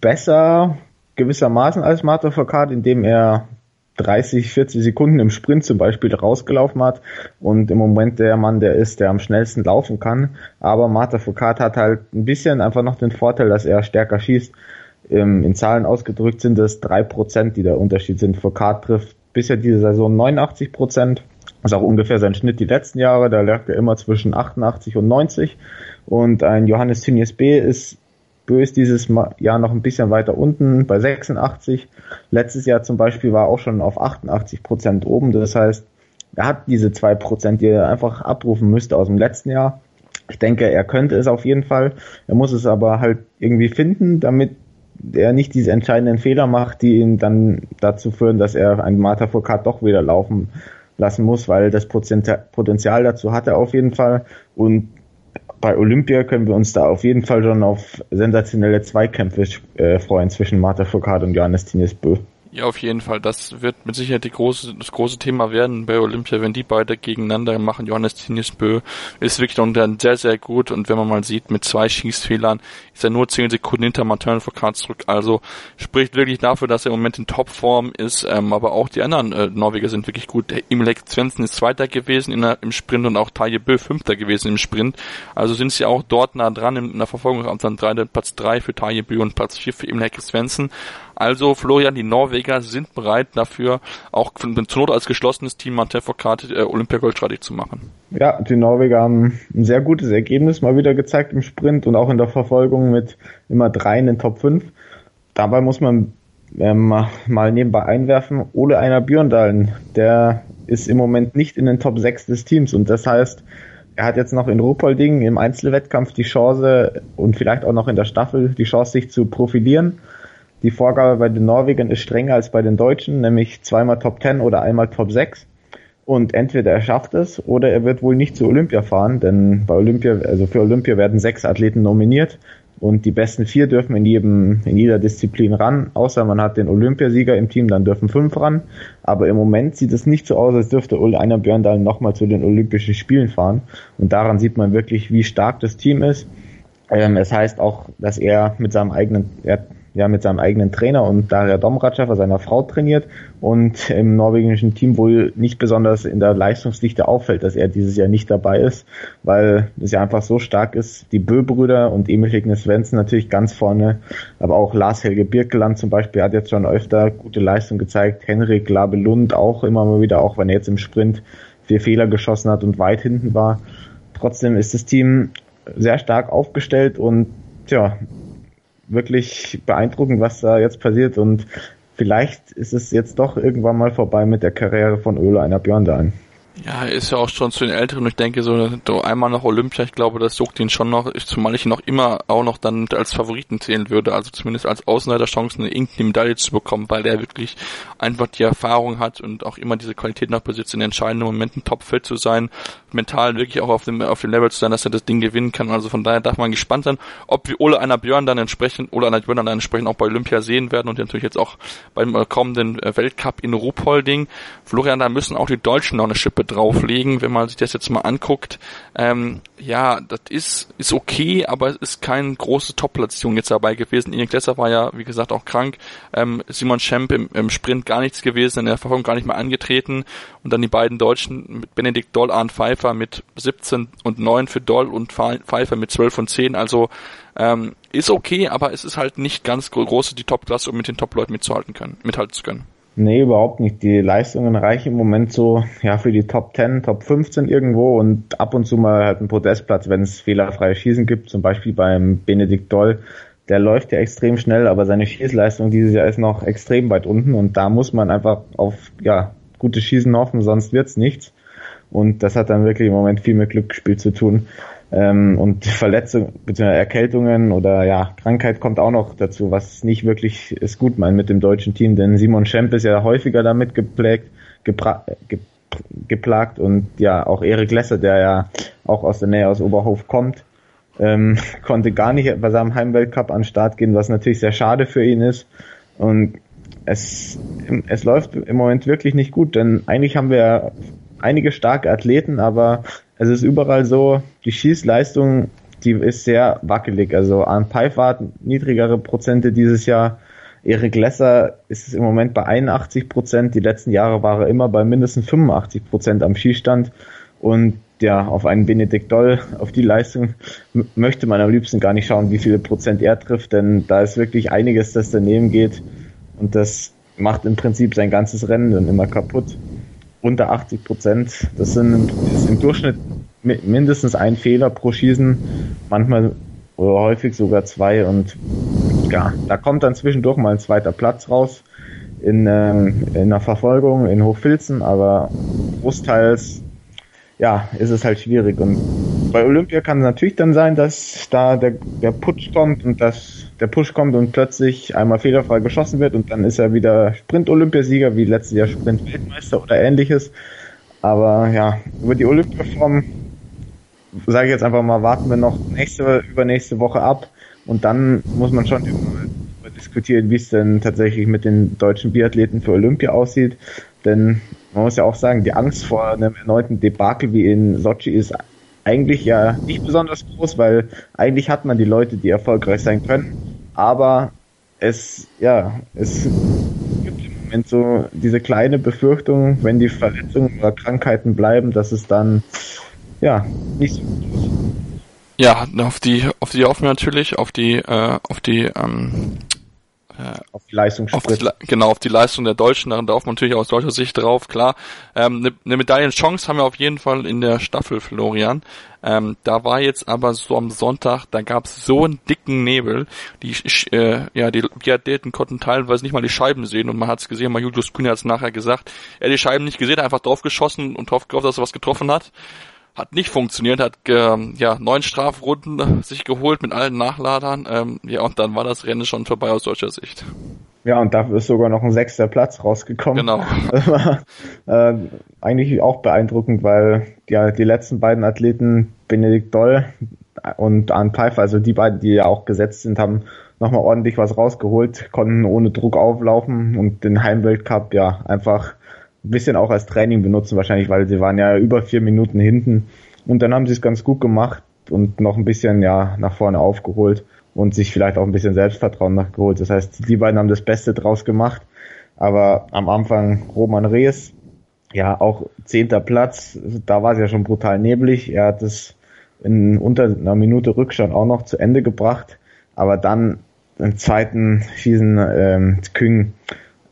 besser gewissermaßen als Marta Foucault, indem er 30, 40 Sekunden im Sprint zum Beispiel rausgelaufen hat und im Moment der Mann, der ist, der am schnellsten laufen kann. Aber Marta Foucault hat halt ein bisschen einfach noch den Vorteil, dass er stärker schießt. In Zahlen ausgedrückt sind es drei Prozent, die der Unterschied sind. Foucault trifft bisher diese Saison 89 Prozent. Das ist auch ungefähr sein Schnitt die letzten Jahre. Da lag er immer zwischen 88 und 90. Und ein Johannes Tinius B ist Bö ist dieses Jahr noch ein bisschen weiter unten bei 86. Letztes Jahr zum Beispiel war auch schon auf 88 Prozent oben. Das heißt, er hat diese zwei Prozent, die er einfach abrufen müsste aus dem letzten Jahr. Ich denke, er könnte es auf jeden Fall. Er muss es aber halt irgendwie finden, damit er nicht diese entscheidenden Fehler macht, die ihn dann dazu führen, dass er ein Marta Foucault doch wieder laufen lassen muss, weil das Potenzial dazu hat er auf jeden Fall. Und bei Olympia können wir uns da auf jeden Fall schon auf sensationelle Zweikämpfe äh, freuen zwischen Marta Foucault und Johannes Tines Bö.
Ja, auf jeden Fall. Das wird mit Sicherheit die große, das große Thema werden bei Olympia, wenn die beide gegeneinander machen. Johannes Tinius Bö ist wirklich dann sehr, sehr gut. Und wenn man mal sieht, mit zwei Schießfehlern ist er nur zehn Sekunden hinter Martin Foucault zurück. Also spricht wirklich dafür, dass er im Moment in Topform ist. Ähm, aber auch die anderen äh, Norweger sind wirklich gut. Imlek Svensson ist Zweiter gewesen in der, im Sprint und auch Taje Bö Fünfter gewesen im Sprint. Also sind sie auch dort nah dran in, in der Verfolgung. Drei, Platz drei für Taje Bö und Platz vier für Imlek Svensson. Also Florian, die Norweger sind bereit dafür, auch zur Not als geschlossenes Team Martin Foucault äh, Olympiagold streitig zu machen.
Ja, die Norweger haben ein sehr gutes Ergebnis mal wieder gezeigt im Sprint und auch in der Verfolgung mit immer drei in den Top 5. Dabei muss man ähm, mal nebenbei einwerfen, Ole Einer Björndalen, der ist im Moment nicht in den Top 6 des Teams und das heißt, er hat jetzt noch in Ruhpolding im Einzelwettkampf die Chance und vielleicht auch noch in der Staffel die Chance, sich zu profilieren. Die Vorgabe bei den Norwegern ist strenger als bei den Deutschen, nämlich zweimal Top 10 oder einmal Top 6. Und entweder er schafft es oder er wird wohl nicht zu Olympia fahren, denn bei Olympia, also für Olympia werden sechs Athleten nominiert. und die besten vier dürfen in jedem, in jeder Disziplin ran, außer man hat den Olympiasieger im Team, dann dürfen fünf ran. Aber im Moment sieht es nicht so aus, als dürfte einer Björndal nochmal zu den Olympischen Spielen fahren. Und daran sieht man wirklich, wie stark das Team ist. Ähm, es heißt auch, dass er mit seinem eigenen, er ja mit seinem eigenen Trainer und Daria Domratschewa, seiner Frau, trainiert und im norwegischen Team wohl nicht besonders in der Leistungsdichte auffällt, dass er dieses Jahr nicht dabei ist, weil es ja einfach so stark ist. Die Bö-Brüder und Emil Higne Svensson natürlich ganz vorne, aber auch Lars Helge Birkeland zum Beispiel hat jetzt schon öfter gute Leistung gezeigt. Henrik Labelund auch immer mal wieder, auch wenn er jetzt im Sprint vier Fehler geschossen hat und weit hinten war. Trotzdem ist das Team sehr stark aufgestellt und tja, wirklich beeindruckend, was da jetzt passiert und vielleicht ist es jetzt doch irgendwann mal vorbei mit der Karriere von Öle einer Björn Dahl.
Ja, ist ja auch schon zu den Älteren. Ich denke, so, einmal nach Olympia, ich glaube, das juckt ihn schon noch, zumal ich ihn noch immer auch noch dann als Favoriten zählen würde, also zumindest als Außenseiterchancen eine irgendeine Medaille zu bekommen, weil er wirklich einfach die Erfahrung hat und auch immer diese Qualität noch besitzt, in entscheidenden Momenten topfit zu sein, mental wirklich auch auf dem, auf dem Level zu sein, dass er das Ding gewinnen kann. Also von daher darf man gespannt sein, ob wir Ole einer Björn dann entsprechend, Ole einer Björn dann entsprechend auch bei Olympia sehen werden und natürlich jetzt auch beim äh, kommenden äh, Weltcup in Ruhpolding. Florian, da müssen auch die Deutschen noch eine Schippe drauflegen, wenn man sich das jetzt mal anguckt. Ähm, ja, das ist, ist okay, aber es ist keine große Top-Platzierung jetzt dabei gewesen. Erik Lesser war ja, wie gesagt, auch krank. Ähm, Simon Schemp im, im Sprint gar nichts gewesen, in der Verfolgung gar nicht mehr angetreten. Und dann die beiden Deutschen mit Benedikt Doll, Arndt Pfeiffer mit 17 und 9 für Doll und Pfeiffer mit 12 und 10. Also ähm, ist okay, aber es ist halt nicht ganz groß die Top-Klasse, um mit den Top-Leuten mitzuhalten mithalten zu können.
Nee, überhaupt nicht. Die Leistungen reichen im Moment so, ja, für die Top 10, Top 15 irgendwo und ab und zu mal halt ein Podestplatz, wenn es fehlerfreie Schießen gibt, zum Beispiel beim Benedikt Doll. Der läuft ja extrem schnell, aber seine Schießleistung dieses Jahr ist noch extrem weit unten und da muss man einfach auf, ja, gutes Schießen hoffen, sonst wird's nichts. Und das hat dann wirklich im Moment viel mit Glücksspiel zu tun. Ähm, und Verletzungen bzw. Erkältungen oder ja, Krankheit kommt auch noch dazu, was nicht wirklich ist gut meint mit dem deutschen Team, denn Simon Schemp ist ja häufiger damit geprägt, gepra ge geplagt und ja, auch Erik Lesser, der ja auch aus der Nähe aus Oberhof kommt, ähm, konnte gar nicht bei seinem Heimweltcup an den Start gehen, was natürlich sehr schade für ihn ist. Und es, es läuft im Moment wirklich nicht gut, denn eigentlich haben wir einige starke Athleten, aber es ist überall so, die Schießleistung, die ist sehr wackelig. Also Arne Pfeiffer hat niedrigere Prozente dieses Jahr. Erik Lesser ist im Moment bei 81 Prozent. Die letzten Jahre war er immer bei mindestens 85 Prozent am Schießstand. Und ja, auf einen Benedikt Doll, auf die Leistung möchte man am liebsten gar nicht schauen, wie viele Prozent er trifft, denn da ist wirklich einiges, das daneben geht. Und das macht im Prinzip sein ganzes Rennen dann immer kaputt unter 80 Prozent. Das sind ist im Durchschnitt mindestens ein Fehler pro Schießen, manchmal oder häufig sogar zwei. Und ja, da kommt dann zwischendurch mal ein zweiter Platz raus in, ähm, in der Verfolgung in Hochfilzen, aber großteils ja, ist es halt schwierig. Und bei Olympia kann es natürlich dann sein, dass da der, der Putsch kommt und dass der Push kommt und plötzlich einmal fehlerfrei geschossen wird und dann ist er wieder Sprint-Olympiasieger wie letztes Jahr Sprint-Weltmeister oder ähnliches. Aber ja, über die Olympiaform sage ich jetzt einfach mal, warten wir noch nächste, übernächste Woche ab und dann muss man schon über diskutieren, wie es denn tatsächlich mit den deutschen Biathleten für Olympia aussieht. Denn man muss ja auch sagen, die Angst vor einem erneuten Debakel wie in Sochi ist eigentlich ja nicht besonders groß, weil eigentlich hat man die Leute, die erfolgreich sein können aber es, ja, es gibt im Moment so diese kleine Befürchtung, wenn die Verletzungen oder Krankheiten bleiben, dass es dann, ja, nicht so gut ist.
Ja, auf die, auf die hoffen wir natürlich, auf die, äh, auf die, ähm,
äh, auf die Leistung
auf die, genau auf die Leistung der Deutschen da darf man natürlich aus deutscher Sicht drauf klar. Ähm, eine, eine Medaillenchance haben wir auf jeden Fall in der Staffel Florian. Ähm, da war jetzt aber so am Sonntag da gab es so einen dicken Nebel. Die äh, ja die Biathleten konnten teilweise nicht mal die Scheiben sehen und man hat es gesehen mal Julius Kühne hat es nachher gesagt er hat die Scheiben nicht gesehen einfach drauf geschossen und hofft gehofft dass er was getroffen hat hat nicht funktioniert, hat ähm, ja neun Strafrunden sich geholt mit allen Nachladern. Ähm, ja, und dann war das Rennen schon vorbei aus deutscher Sicht.
Ja, und dafür ist sogar noch ein sechster Platz rausgekommen.
Genau.
Äh, eigentlich auch beeindruckend, weil ja, die letzten beiden Athleten, Benedikt Doll, und Arne Pfeiffer, also die beiden, die ja auch gesetzt sind, haben nochmal ordentlich was rausgeholt, konnten ohne Druck auflaufen und den Heimweltcup ja einfach ein bisschen auch als Training benutzen wahrscheinlich, weil sie waren ja über vier Minuten hinten und dann haben sie es ganz gut gemacht und noch ein bisschen ja nach vorne aufgeholt und sich vielleicht auch ein bisschen Selbstvertrauen nachgeholt. Das heißt, die beiden haben das Beste draus gemacht, aber am Anfang Roman Rees, ja auch zehnter Platz, da war es ja schon brutal neblig. Er hat es in unter einer Minute Rückstand auch noch zu Ende gebracht, aber dann im zweiten Schießen ähm, Küng,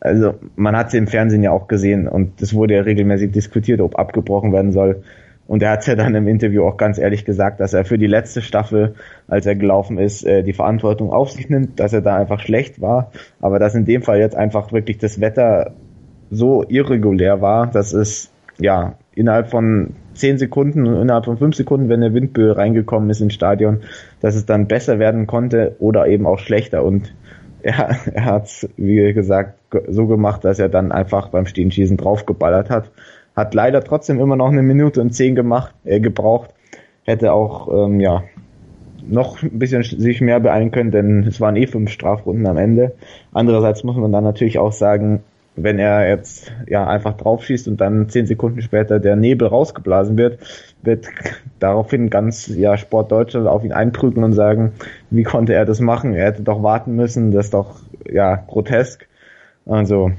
also man hat sie im Fernsehen ja auch gesehen und es wurde ja regelmäßig diskutiert, ob abgebrochen werden soll. Und er hat ja dann im Interview auch ganz ehrlich gesagt, dass er für die letzte Staffel, als er gelaufen ist, äh, die Verantwortung auf sich nimmt, dass er da einfach schlecht war, aber dass in dem Fall jetzt einfach wirklich das Wetter so irregulär war, dass es ja innerhalb von zehn Sekunden, innerhalb von fünf Sekunden, wenn der Windböe reingekommen ist ins Stadion, dass es dann besser werden konnte oder eben auch schlechter. Und er, er hat wie gesagt, so gemacht, dass er dann einfach beim Stehenschießen draufgeballert hat. Hat leider trotzdem immer noch eine Minute und zehn gemacht, äh, gebraucht. Hätte auch, ähm, ja, noch ein bisschen sich mehr beeilen können, denn es waren eh fünf Strafrunden am Ende. Andererseits muss man dann natürlich auch sagen, wenn er jetzt ja einfach draufschießt und dann zehn Sekunden später der Nebel rausgeblasen wird, wird daraufhin ganz ja Sport Deutschland auf ihn einprügeln und sagen, wie konnte er das machen? Er hätte doch warten müssen, das ist doch ja grotesk. Also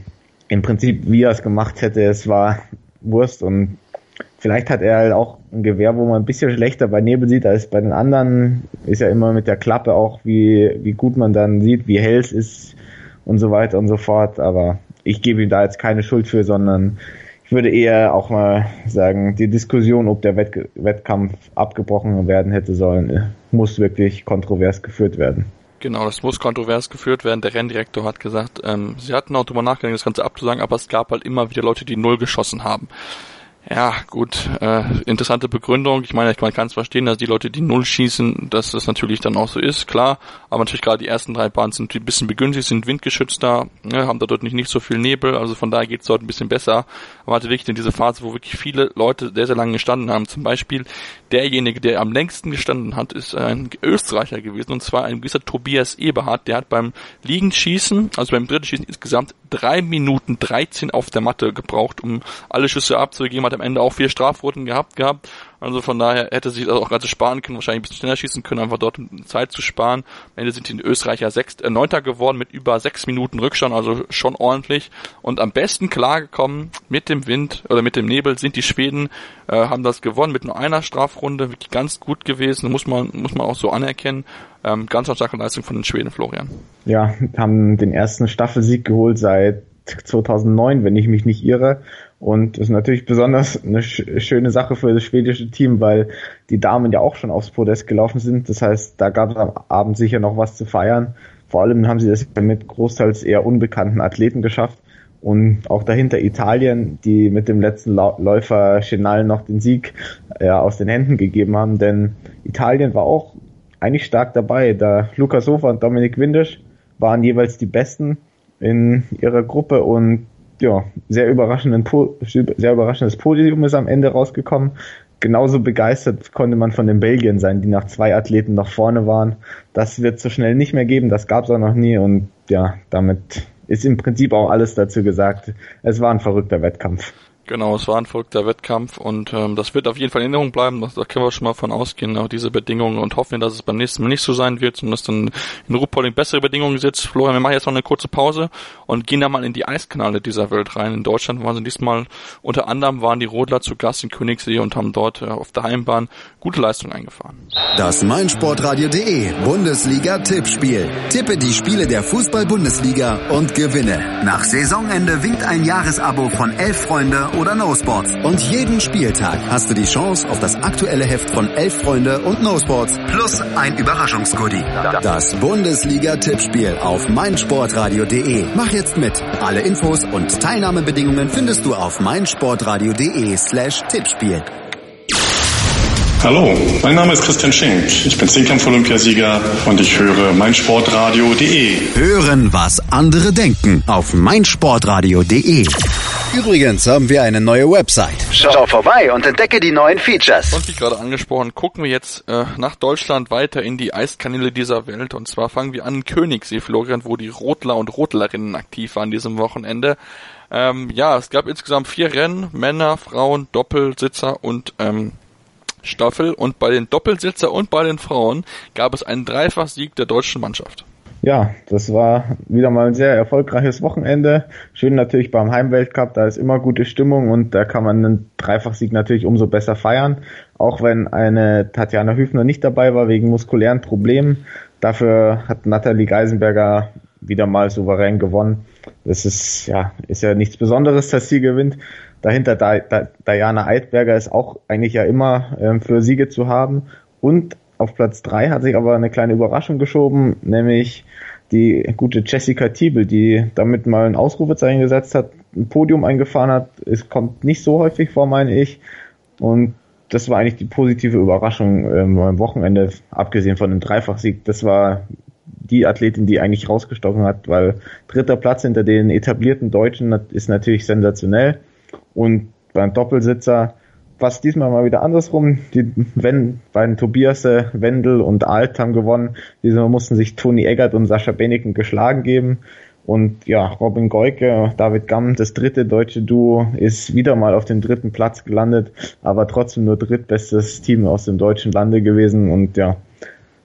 im Prinzip, wie er es gemacht hätte, es war Wurst und vielleicht hat er halt auch ein Gewehr, wo man ein bisschen schlechter bei Nebel sieht als bei den anderen. Ist ja immer mit der Klappe auch, wie, wie gut man dann sieht, wie hell es ist und so weiter und so fort. Aber ich gebe ihm da jetzt keine Schuld für, sondern ich würde eher auch mal sagen, die Diskussion, ob der Wett Wettkampf abgebrochen werden hätte sollen, muss wirklich kontrovers geführt werden.
Genau, das muss kontrovers geführt werden. Der Renndirektor hat gesagt, ähm, sie hatten auch drüber nachgedacht, das Ganze abzusagen, aber es gab halt immer wieder Leute, die null geschossen haben. Ja, gut, äh, interessante Begründung. Ich meine, man kann es verstehen, dass die Leute, die Null schießen, dass das natürlich dann auch so ist, klar. Aber natürlich gerade die ersten drei Bahnen sind ein bisschen begünstigt, sind windgeschützter, ne, haben da dort nicht, nicht so viel Nebel, also von daher geht es dort ein bisschen besser. Aber natürlich in diese Phase, wo wirklich viele Leute sehr, sehr lange gestanden haben. Zum Beispiel derjenige, der am längsten gestanden hat, ist ein Österreicher gewesen, und zwar ein gewisser Tobias Eberhardt, der hat beim Liegenschießen, also beim dritten Schießen insgesamt drei Minuten 13 auf der Matte gebraucht, um alle Schüsse abzugeben, hat am Ende auch vier Strafroten gehabt gehabt. Also von daher hätte sich das auch ganz sparen können, wahrscheinlich ein bisschen schneller schießen können, einfach dort Zeit zu sparen. Am Ende sind die Österreicher sechs, äh, Neunter geworden mit über sechs Minuten Rückstand, also schon ordentlich. Und am besten klargekommen mit dem Wind oder mit dem Nebel sind die Schweden, äh, haben das gewonnen mit nur einer Strafrunde, wirklich ganz gut gewesen, muss man, muss man auch so anerkennen. Ähm, ganz starke Leistung von den Schweden, Florian.
Ja, haben den ersten Staffelsieg geholt seit 2009, wenn ich mich nicht irre. Und das ist natürlich besonders eine schöne Sache für das schwedische Team, weil die Damen ja auch schon aufs Podest gelaufen sind. Das heißt, da gab es am Abend sicher noch was zu feiern. Vor allem haben sie das mit großteils eher unbekannten Athleten geschafft. Und auch dahinter Italien, die mit dem letzten Läufer Chenal noch den Sieg ja, aus den Händen gegeben haben. Denn Italien war auch eigentlich stark dabei. Da Lukas Hofer und Dominik Windisch waren jeweils die Besten in ihrer Gruppe und ja, sehr überraschenden, sehr überraschendes Podium ist am Ende rausgekommen. Genauso begeistert konnte man von den Belgiern sein, die nach zwei Athleten noch vorne waren. Das wird so schnell nicht mehr geben, das gab es auch noch nie und ja, damit ist im Prinzip auch alles dazu gesagt. Es war ein verrückter Wettkampf.
Genau, es war ein verrückter Wettkampf und ähm, das wird auf jeden Fall in Erinnerung bleiben. Da können wir schon mal von ausgehen, auch diese Bedingungen und hoffen, dass es beim nächsten Mal nicht so sein wird und dass dann in Ruhpolding bessere Bedingungen sitzt. Florian, wir machen jetzt noch eine kurze Pause und gehen dann mal in die Eiskanale dieser Welt rein. In Deutschland waren sie diesmal unter anderem waren die Rodler zu Gast in Königssee und haben dort äh, auf der Heimbahn gute Leistungen eingefahren.
Das meinsportradio.de Bundesliga-Tippspiel. Tippe die Spiele der Fußball-Bundesliga und gewinne. Nach Saisonende winkt ein Jahresabo von Elf Freunde oder No Sports. Und jeden Spieltag hast du die Chance auf das aktuelle Heft von Elf Freunde und No Sports plus ein Überraschungsgoodie. Das Bundesliga-Tippspiel auf meinsportradio.de. Mach jetzt mit. Alle Infos und Teilnahmebedingungen findest du auf meinsportradio.de slash Tippspiel.
Hallo, mein Name ist Christian Schenk. Ich bin Zehnkampf-Olympiasieger und ich höre meinsportradio.de.
Hören, was andere denken auf meinsportradio.de. Übrigens haben wir eine neue Website. Schau vorbei und entdecke die neuen Features.
Und wie gerade angesprochen, gucken wir jetzt äh, nach Deutschland weiter in die Eiskanäle dieser Welt. Und zwar fangen wir an in Königssee, Florian, wo die Rotler und Rotlerinnen aktiv waren diesem Wochenende. Ähm, ja, es gab insgesamt vier Rennen, Männer, Frauen, Doppelsitzer und ähm, Staffel. Und bei den Doppelsitzer und bei den Frauen gab es einen Dreifachsieg der deutschen Mannschaft.
Ja, das war wieder mal ein sehr erfolgreiches Wochenende. Schön natürlich beim Heimweltcup, da ist immer gute Stimmung und da kann man einen Dreifachsieg natürlich umso besser feiern. Auch wenn eine Tatjana Hüfner nicht dabei war wegen muskulären Problemen. Dafür hat Nathalie Geisenberger wieder mal souverän gewonnen. Das ist ja, ist ja nichts Besonderes, dass sie gewinnt. Dahinter Diana Eidberger ist auch eigentlich ja immer ähm, für Siege zu haben. Und auf Platz drei hat sich aber eine kleine Überraschung geschoben, nämlich die gute Jessica Tiebel, die damit mal ein Ausrufezeichen gesetzt hat, ein Podium eingefahren hat. Es kommt nicht so häufig vor, meine ich. Und das war eigentlich die positive Überraschung ähm, am Wochenende, abgesehen von dem Dreifachsieg. Das war die Athletin, die eigentlich rausgestochen hat, weil dritter Platz hinter den etablierten Deutschen ist natürlich sensationell. Und beim Doppelsitzer was diesmal mal wieder andersrum. Die wenn, beiden Tobias Wendel und Alt haben gewonnen. Diesmal mussten sich Toni Eggert und Sascha Benneken geschlagen geben. Und ja, Robin Goike, David Gamm, das dritte deutsche Duo, ist wieder mal auf dem dritten Platz gelandet, aber trotzdem nur drittbestes Team aus dem deutschen Lande gewesen. Und ja,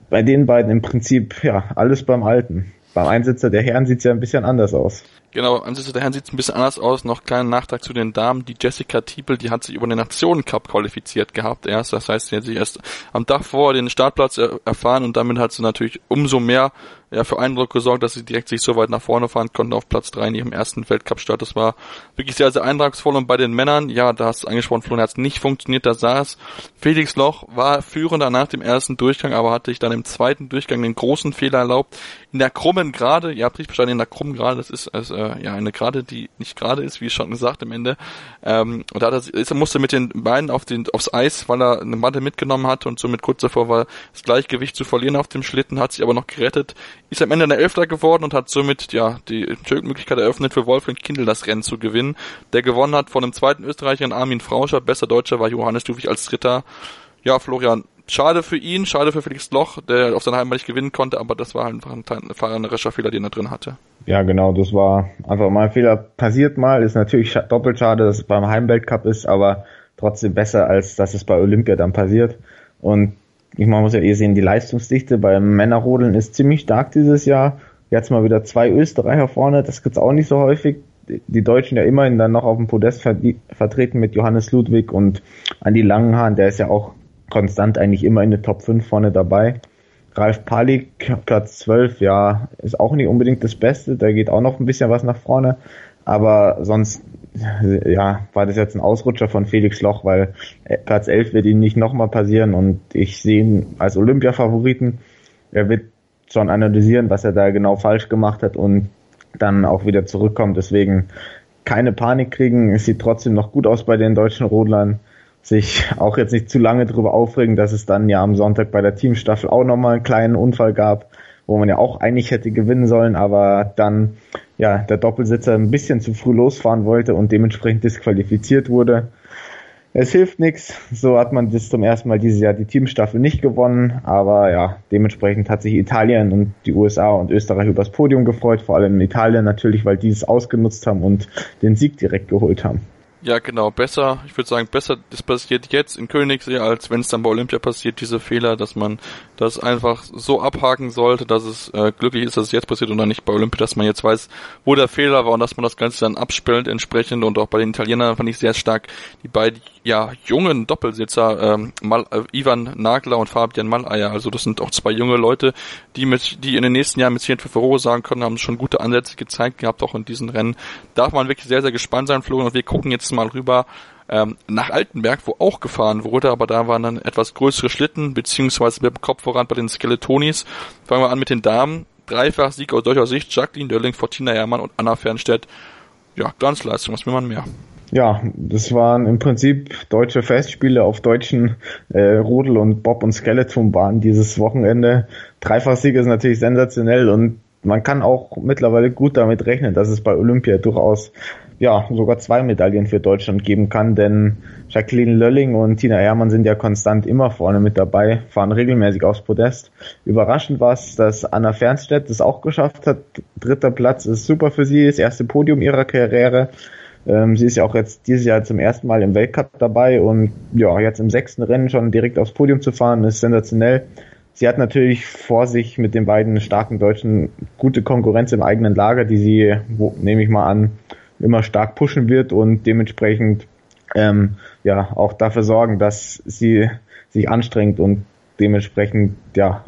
bei den beiden im Prinzip ja alles beim Alten. Beim Einsitzer der Herren sieht's ja ein bisschen anders aus.
Genau, ansonsten der Herren sieht es ein bisschen anders aus. Noch kleinen Nachtrag zu den Damen. Die Jessica Tiepel, die hat sich über den Nationencup qualifiziert gehabt erst. Das heißt, sie hat sich erst am Tag vor den Startplatz erfahren und damit hat sie natürlich umso mehr ja, für Eindruck gesorgt, dass sie direkt sich so weit nach vorne fahren konnten auf Platz drei in ihrem ersten Weltcup-Start. Das war wirklich sehr, sehr eindrucksvoll. Und bei den Männern, ja, da hast du angesprochen, Florian, hat es nicht funktioniert. Da saß Felix Loch, war führender nach dem ersten Durchgang, aber hatte sich dann im zweiten Durchgang den großen Fehler erlaubt. In der krummen Gerade, richtig verstanden, in der krummen Gerade, das ist also, äh, ja eine Gerade, die nicht gerade ist, wie schon gesagt am Ende. Ähm, und da hat er, musste mit den Beinen auf den, aufs Eis, weil er eine Matte mitgenommen hatte und somit kurz davor war, das Gleichgewicht zu verlieren auf dem Schlitten, hat sich aber noch gerettet ist am Ende der Elfter geworden und hat somit ja die Möglichkeit eröffnet für Wolfgang Kindl das Rennen zu gewinnen. Der gewonnen hat von dem zweiten Österreicher Armin Frauscher, besser Deutscher war Johannes Duvig als Dritter. Ja, Florian, schade für ihn, schade für Felix Loch, der auf seiner Heimat nicht gewinnen konnte, aber das war einfach ein fahrerischer Fehler, den er drin hatte.
Ja, genau, das war einfach mal ein Fehler. Passiert mal, ist natürlich doppelt schade, dass es beim Heimweltcup ist, aber trotzdem besser, als dass es bei Olympia dann passiert. Und ich man muss ja eh sehen, die Leistungsdichte beim Männerrodeln ist ziemlich stark dieses Jahr. Jetzt mal wieder zwei Österreicher vorne, das gibt's auch nicht so häufig. Die Deutschen ja immerhin dann noch auf dem Podest vertreten mit Johannes Ludwig und Andi Langenhahn, der ist ja auch konstant eigentlich immer in der Top 5 vorne dabei. Ralf Palik, Platz 12, ja, ist auch nicht unbedingt das Beste, da geht auch noch ein bisschen was nach vorne, aber sonst ja, war das jetzt ein Ausrutscher von Felix Loch, weil Platz 11 wird ihm nicht nochmal passieren und ich sehe ihn als Olympia-Favoriten. Er wird schon analysieren, was er da genau falsch gemacht hat und dann auch wieder zurückkommt. Deswegen keine Panik kriegen. Es sieht trotzdem noch gut aus bei den deutschen Rodlern. Sich auch jetzt nicht zu lange darüber aufregen, dass es dann ja am Sonntag bei der Teamstaffel auch nochmal einen kleinen Unfall gab wo man ja auch eigentlich hätte gewinnen sollen, aber dann ja der Doppelsitzer ein bisschen zu früh losfahren wollte und dementsprechend disqualifiziert wurde. Es hilft nichts, so hat man das zum ersten Mal dieses Jahr die Teamstaffel nicht gewonnen, aber ja, dementsprechend hat sich Italien und die USA und Österreich übers Podium gefreut, vor allem Italien natürlich, weil die es ausgenutzt haben und den Sieg direkt geholt haben.
Ja, genau, besser, ich würde sagen, besser, das passiert jetzt in Königssee, als wenn es dann bei Olympia passiert, diese Fehler, dass man das einfach so abhaken sollte, dass es äh, glücklich ist, dass es jetzt passiert und dann nicht bei Olympia, dass man jetzt weiß, wo der Fehler war und dass man das Ganze dann abspielt entsprechend und auch bei den Italienern fand ich sehr stark die beiden, ja, jungen Doppelsitzer, ähm, Mal, äh, Ivan Nagler und Fabian Malleier, also das sind auch zwei junge Leute, die mit, die in den nächsten Jahren mit Sicherheit für Furore sagen können, haben schon gute Ansätze gezeigt gehabt, auch in diesen Rennen. Darf man wirklich sehr, sehr gespannt sein, Florian, und wir gucken jetzt mal rüber ähm, nach Altenberg, wo auch gefahren wurde, aber da waren dann etwas größere Schlitten, beziehungsweise mit dem Kopf voran bei den Skeletonis. Fangen wir an mit den Damen. Dreifach Sieg aus deutscher Sicht, Jacqueline Dörling, Fortina Herrmann und Anna Fernstedt. Ja, Glanzleistung, was will man mehr?
Ja, das waren im Prinzip deutsche Festspiele auf deutschen äh, Rodel- und Bob- und Skeletonbahnen dieses Wochenende. Dreifach Sieg ist natürlich sensationell und man kann auch mittlerweile gut damit rechnen, dass es bei Olympia durchaus ja, sogar zwei Medaillen für Deutschland geben kann, denn Jacqueline Lölling und Tina Ehrmann sind ja konstant immer vorne mit dabei, fahren regelmäßig aufs Podest. Überraschend war es, dass Anna Fernstedt das auch geschafft hat. Dritter Platz ist super für sie, das erste Podium ihrer Karriere. Ähm, sie ist ja auch jetzt dieses Jahr zum ersten Mal im Weltcup dabei und ja, jetzt im sechsten Rennen schon direkt aufs Podium zu fahren, ist sensationell. Sie hat natürlich vor sich mit den beiden starken Deutschen gute Konkurrenz im eigenen Lager, die sie, wo, nehme ich mal an, immer stark pushen wird und dementsprechend ähm, ja auch dafür sorgen, dass sie sich anstrengt und dementsprechend ja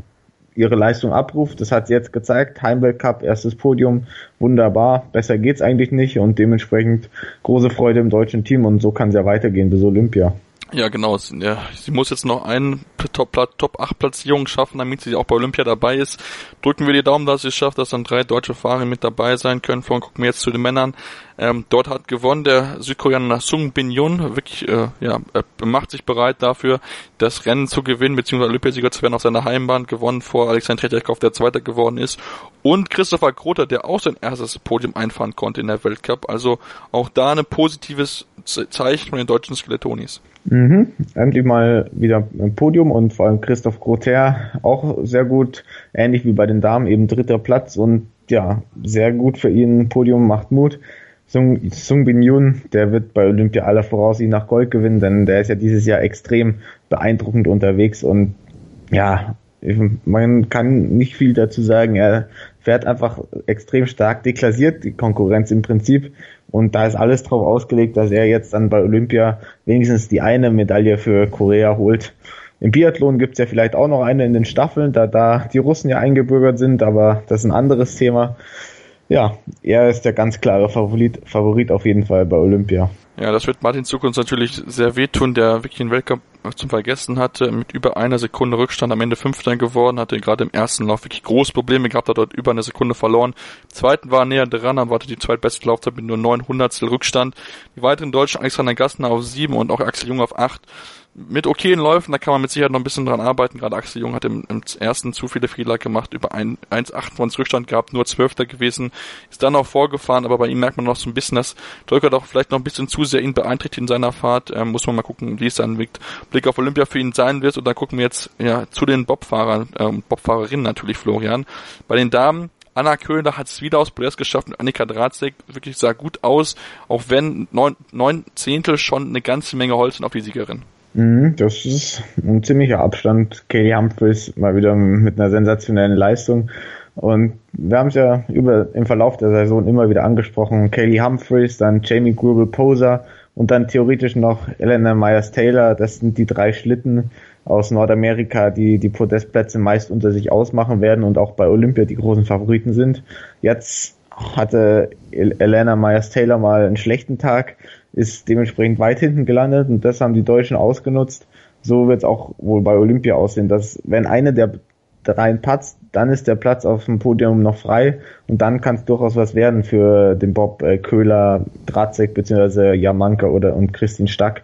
ihre Leistung abruft. Das hat sie jetzt gezeigt. Heimweltcup, erstes Podium, wunderbar. Besser geht's eigentlich nicht und dementsprechend große Freude im deutschen Team und so kann es ja weitergehen bis Olympia.
Ja, genau. Sie muss jetzt noch einen Top, Top 8 Platzierung schaffen, damit sie auch bei Olympia dabei ist. Drücken wir die Daumen, dass sie es schafft, dass dann drei deutsche Fahrer mit dabei sein können. Vorhin gucken wir jetzt zu den Männern. Ähm, dort hat gewonnen der Südkoreaner Sung Bin Yun. Wirklich, äh, ja, er macht sich bereit dafür, das Rennen zu gewinnen, beziehungsweise Olympiasieger zu werden auf seiner Heimbahn. Gewonnen vor Alexander Tretjakov, der Zweiter geworden ist. Und Christopher Kroter, der auch sein erstes Podium einfahren konnte in der Weltcup. Also auch da ein positives Zeichen von den deutschen Skeletonis.
Mhm. Endlich mal wieder ein Podium und vor allem Christoph Groter auch sehr gut, ähnlich wie bei den Damen, eben dritter Platz und ja, sehr gut für ihn. Podium macht Mut. Sung, Sung Bin Yun, der wird bei Olympia aller Voraussicht nach Gold gewinnen, denn der ist ja dieses Jahr extrem beeindruckend unterwegs und ja, man kann nicht viel dazu sagen. Er fährt einfach extrem stark, deklassiert die Konkurrenz im Prinzip und da ist alles drauf ausgelegt, dass er jetzt dann bei Olympia wenigstens die eine Medaille für Korea holt. Im Biathlon gibt's ja vielleicht auch noch eine in den Staffeln, da da die Russen ja eingebürgert sind, aber das ist ein anderes Thema. Ja, er ist der ganz klare Favorit, Favorit auf jeden Fall bei Olympia.
Ja, das wird Martin Zukunft natürlich sehr wehtun, der wirklich den Weltcup zum Vergessen hatte, mit über einer Sekunde Rückstand am Ende Fünfter geworden, hatte gerade im ersten Lauf wirklich große Probleme gehabt, hat dort über eine Sekunde verloren. Im zweiten war er näher dran, aber hatte die zweitbeste Laufzeit mit nur neun Hundertstel Rückstand. Die weiteren Deutschen Alexander Gassner auf sieben und auch Axel Jung auf acht mit okayen Läufen, da kann man mit Sicherheit noch ein bisschen dran arbeiten. Gerade Axel Jung hat im, im ersten zu viele Fehler gemacht, über 1,28 Rückstand gehabt, nur Zwölfter gewesen, ist dann auch vorgefahren, aber bei ihm merkt man noch so ein bisschen, dass Dröcker doch vielleicht noch ein bisschen zu sehr ihn beeinträchtigt in seiner Fahrt. Ähm, muss man mal gucken, wie es dann mit Blick auf Olympia für ihn sein wird. Und dann gucken wir jetzt ja zu den Bobfahrern, ähm, Bobfahrerinnen natürlich, Florian. Bei den Damen Anna Köhler hat es wieder aus Podest geschafft und Annika Dratzek wirklich sah gut aus, auch wenn neun, neun Zehntel schon eine ganze Menge Holz sind auf die Siegerin.
Mhm, das ist ein ziemlicher Abstand. Katie Humphries mal wieder mit einer sensationellen Leistung. Und wir haben es ja über, im Verlauf der Saison immer wieder angesprochen. Kaylee Humphries, dann Jamie Grubel Poser und dann theoretisch noch Elena Myers Taylor. Das sind die drei Schlitten aus Nordamerika, die die Podestplätze meist unter sich ausmachen werden und auch bei Olympia die großen Favoriten sind. Jetzt hatte Elena Myers Taylor mal einen schlechten Tag ist dementsprechend weit hinten gelandet und das haben die Deutschen ausgenutzt. So wird es auch wohl bei Olympia aussehen, dass wenn eine der dreien patzt, dann ist der Platz auf dem Podium noch frei und dann kann es durchaus was werden für den Bob äh, Köhler, Dratzek bzw. Jamanka oder und Christine Stack.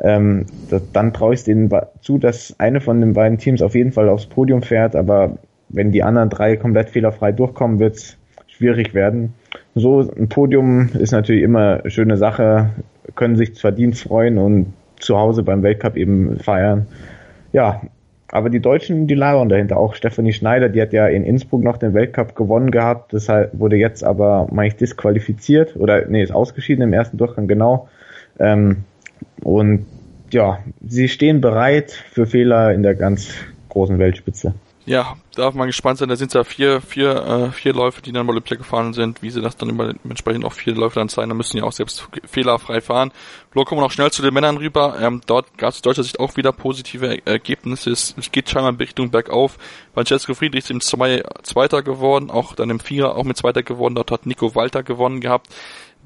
Ähm, das, dann traue ich denen zu, dass eine von den beiden Teams auf jeden Fall aufs Podium fährt, aber wenn die anderen drei komplett fehlerfrei durchkommen, wird es schwierig werden. So ein Podium ist natürlich immer eine schöne Sache, können sich verdient freuen und zu Hause beim Weltcup eben feiern. Ja, aber die Deutschen, die lagern dahinter. Auch Stephanie Schneider, die hat ja in Innsbruck noch den Weltcup gewonnen gehabt, deshalb wurde jetzt aber, meine ich, disqualifiziert oder nee, ist ausgeschieden im ersten Durchgang, genau. Ähm, und ja, sie stehen bereit für Fehler in der ganz großen Weltspitze.
Ja, darf man gespannt sein. Da sind es ja vier, vier, äh, vier Läufe, die dann bei Olympia gefahren sind. Wie sie das dann immer entsprechend auch vier Läufe dann sein, da müssen ja auch selbst fehlerfrei fahren. Flo, kommen wir noch schnell zu den Männern rüber. Ähm, dort gab es aus deutscher Sicht auch wieder positive Ergebnisse. Es, es geht scheinbar in Richtung bergauf. Francesco Friedrich ist im zwei, Zweiter geworden, auch dann im Vierer auch mit Zweiter geworden. Dort hat Nico Walter gewonnen gehabt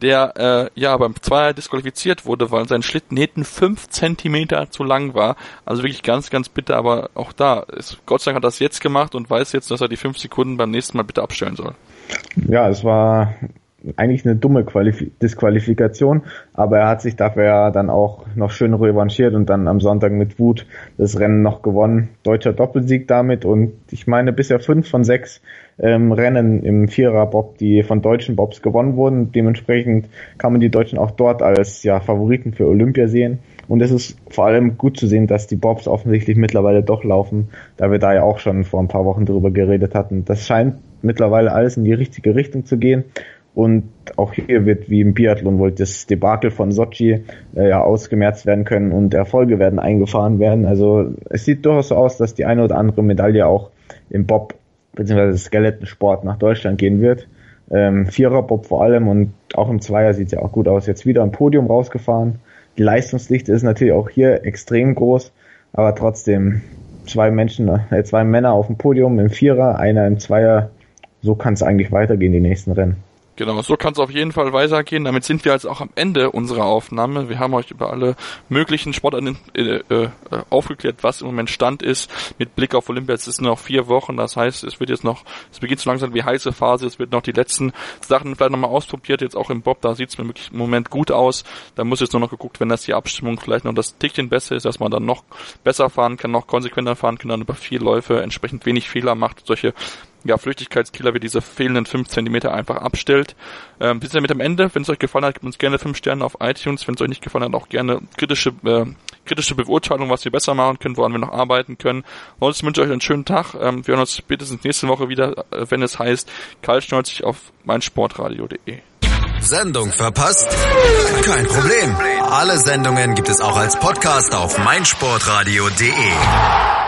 der äh, ja beim Zweier disqualifiziert wurde, weil sein Schlitten hinten fünf Zentimeter zu lang war. Also wirklich ganz, ganz bitter, aber auch da, ist, Gott sei Dank hat er das jetzt gemacht und weiß jetzt, dass er die fünf Sekunden beim nächsten Mal bitte abstellen soll.
Ja, es war eigentlich eine dumme Qualif Disqualifikation, aber er hat sich dafür ja dann auch noch schön revanchiert und dann am Sonntag mit Wut das Rennen noch gewonnen. Deutscher Doppelsieg damit und ich meine bisher fünf von sechs ähm, Rennen im Vierer-Bob, die von deutschen Bobs gewonnen wurden. Dementsprechend kann man die Deutschen auch dort als ja, Favoriten für Olympia sehen. Und es ist vor allem gut zu sehen, dass die Bobs offensichtlich mittlerweile doch laufen, da wir da ja auch schon vor ein paar Wochen drüber geredet hatten. Das scheint mittlerweile alles in die richtige Richtung zu gehen. Und auch hier wird wie im Biathlon wohl das Debakel von Sochi äh, ja ausgemerzt werden können und Erfolge werden eingefahren werden. Also es sieht durchaus so aus, dass die eine oder andere Medaille auch im Bob bzw. Skeletonsport nach Deutschland gehen wird. Ähm, Vierer-Bob vor allem und auch im Zweier sieht es ja auch gut aus. Jetzt wieder ein Podium rausgefahren. Die Leistungsdichte ist natürlich auch hier extrem groß, aber trotzdem zwei Menschen, äh, zwei Männer auf dem Podium im Vierer, einer im Zweier. So kann es eigentlich weitergehen die nächsten Rennen.
Genau, so kann es auf jeden Fall weitergehen. Damit sind wir jetzt auch am Ende unserer Aufnahme. Wir haben euch über alle möglichen Sportarten äh, äh, aufgeklärt, was im Moment Stand ist. Mit Blick auf Olympia, es ist noch vier Wochen. Das heißt, es wird jetzt noch, es beginnt so langsam die heiße Phase. Es wird noch die letzten Sachen vielleicht nochmal ausprobiert. Jetzt auch im Bob, da sieht es mir wirklich im Moment gut aus. Da muss jetzt nur noch geguckt, wenn das die Abstimmung vielleicht noch das Tickchen besser ist, dass man dann noch besser fahren kann, noch konsequenter fahren kann, dann über vier Läufe entsprechend wenig Fehler macht, solche ja, Flüchtigkeitskiller wie diese fehlenden 5 cm einfach abstellt. Ähm, wir sind damit am Ende. Wenn es euch gefallen hat, gebt uns gerne 5 Sterne auf iTunes. Wenn es euch nicht gefallen hat, auch gerne kritische, äh, kritische Beurteilung, was wir besser machen können, woran wir noch arbeiten können. Wünsche ich euch einen schönen Tag. Ähm, wir hören uns spätestens nächste Woche wieder, äh, wenn es heißt Kaltschnäuzig auf meinsportradio.de.
Sendung verpasst? Kein Problem. Alle Sendungen gibt es auch als Podcast auf meinsportradio.de.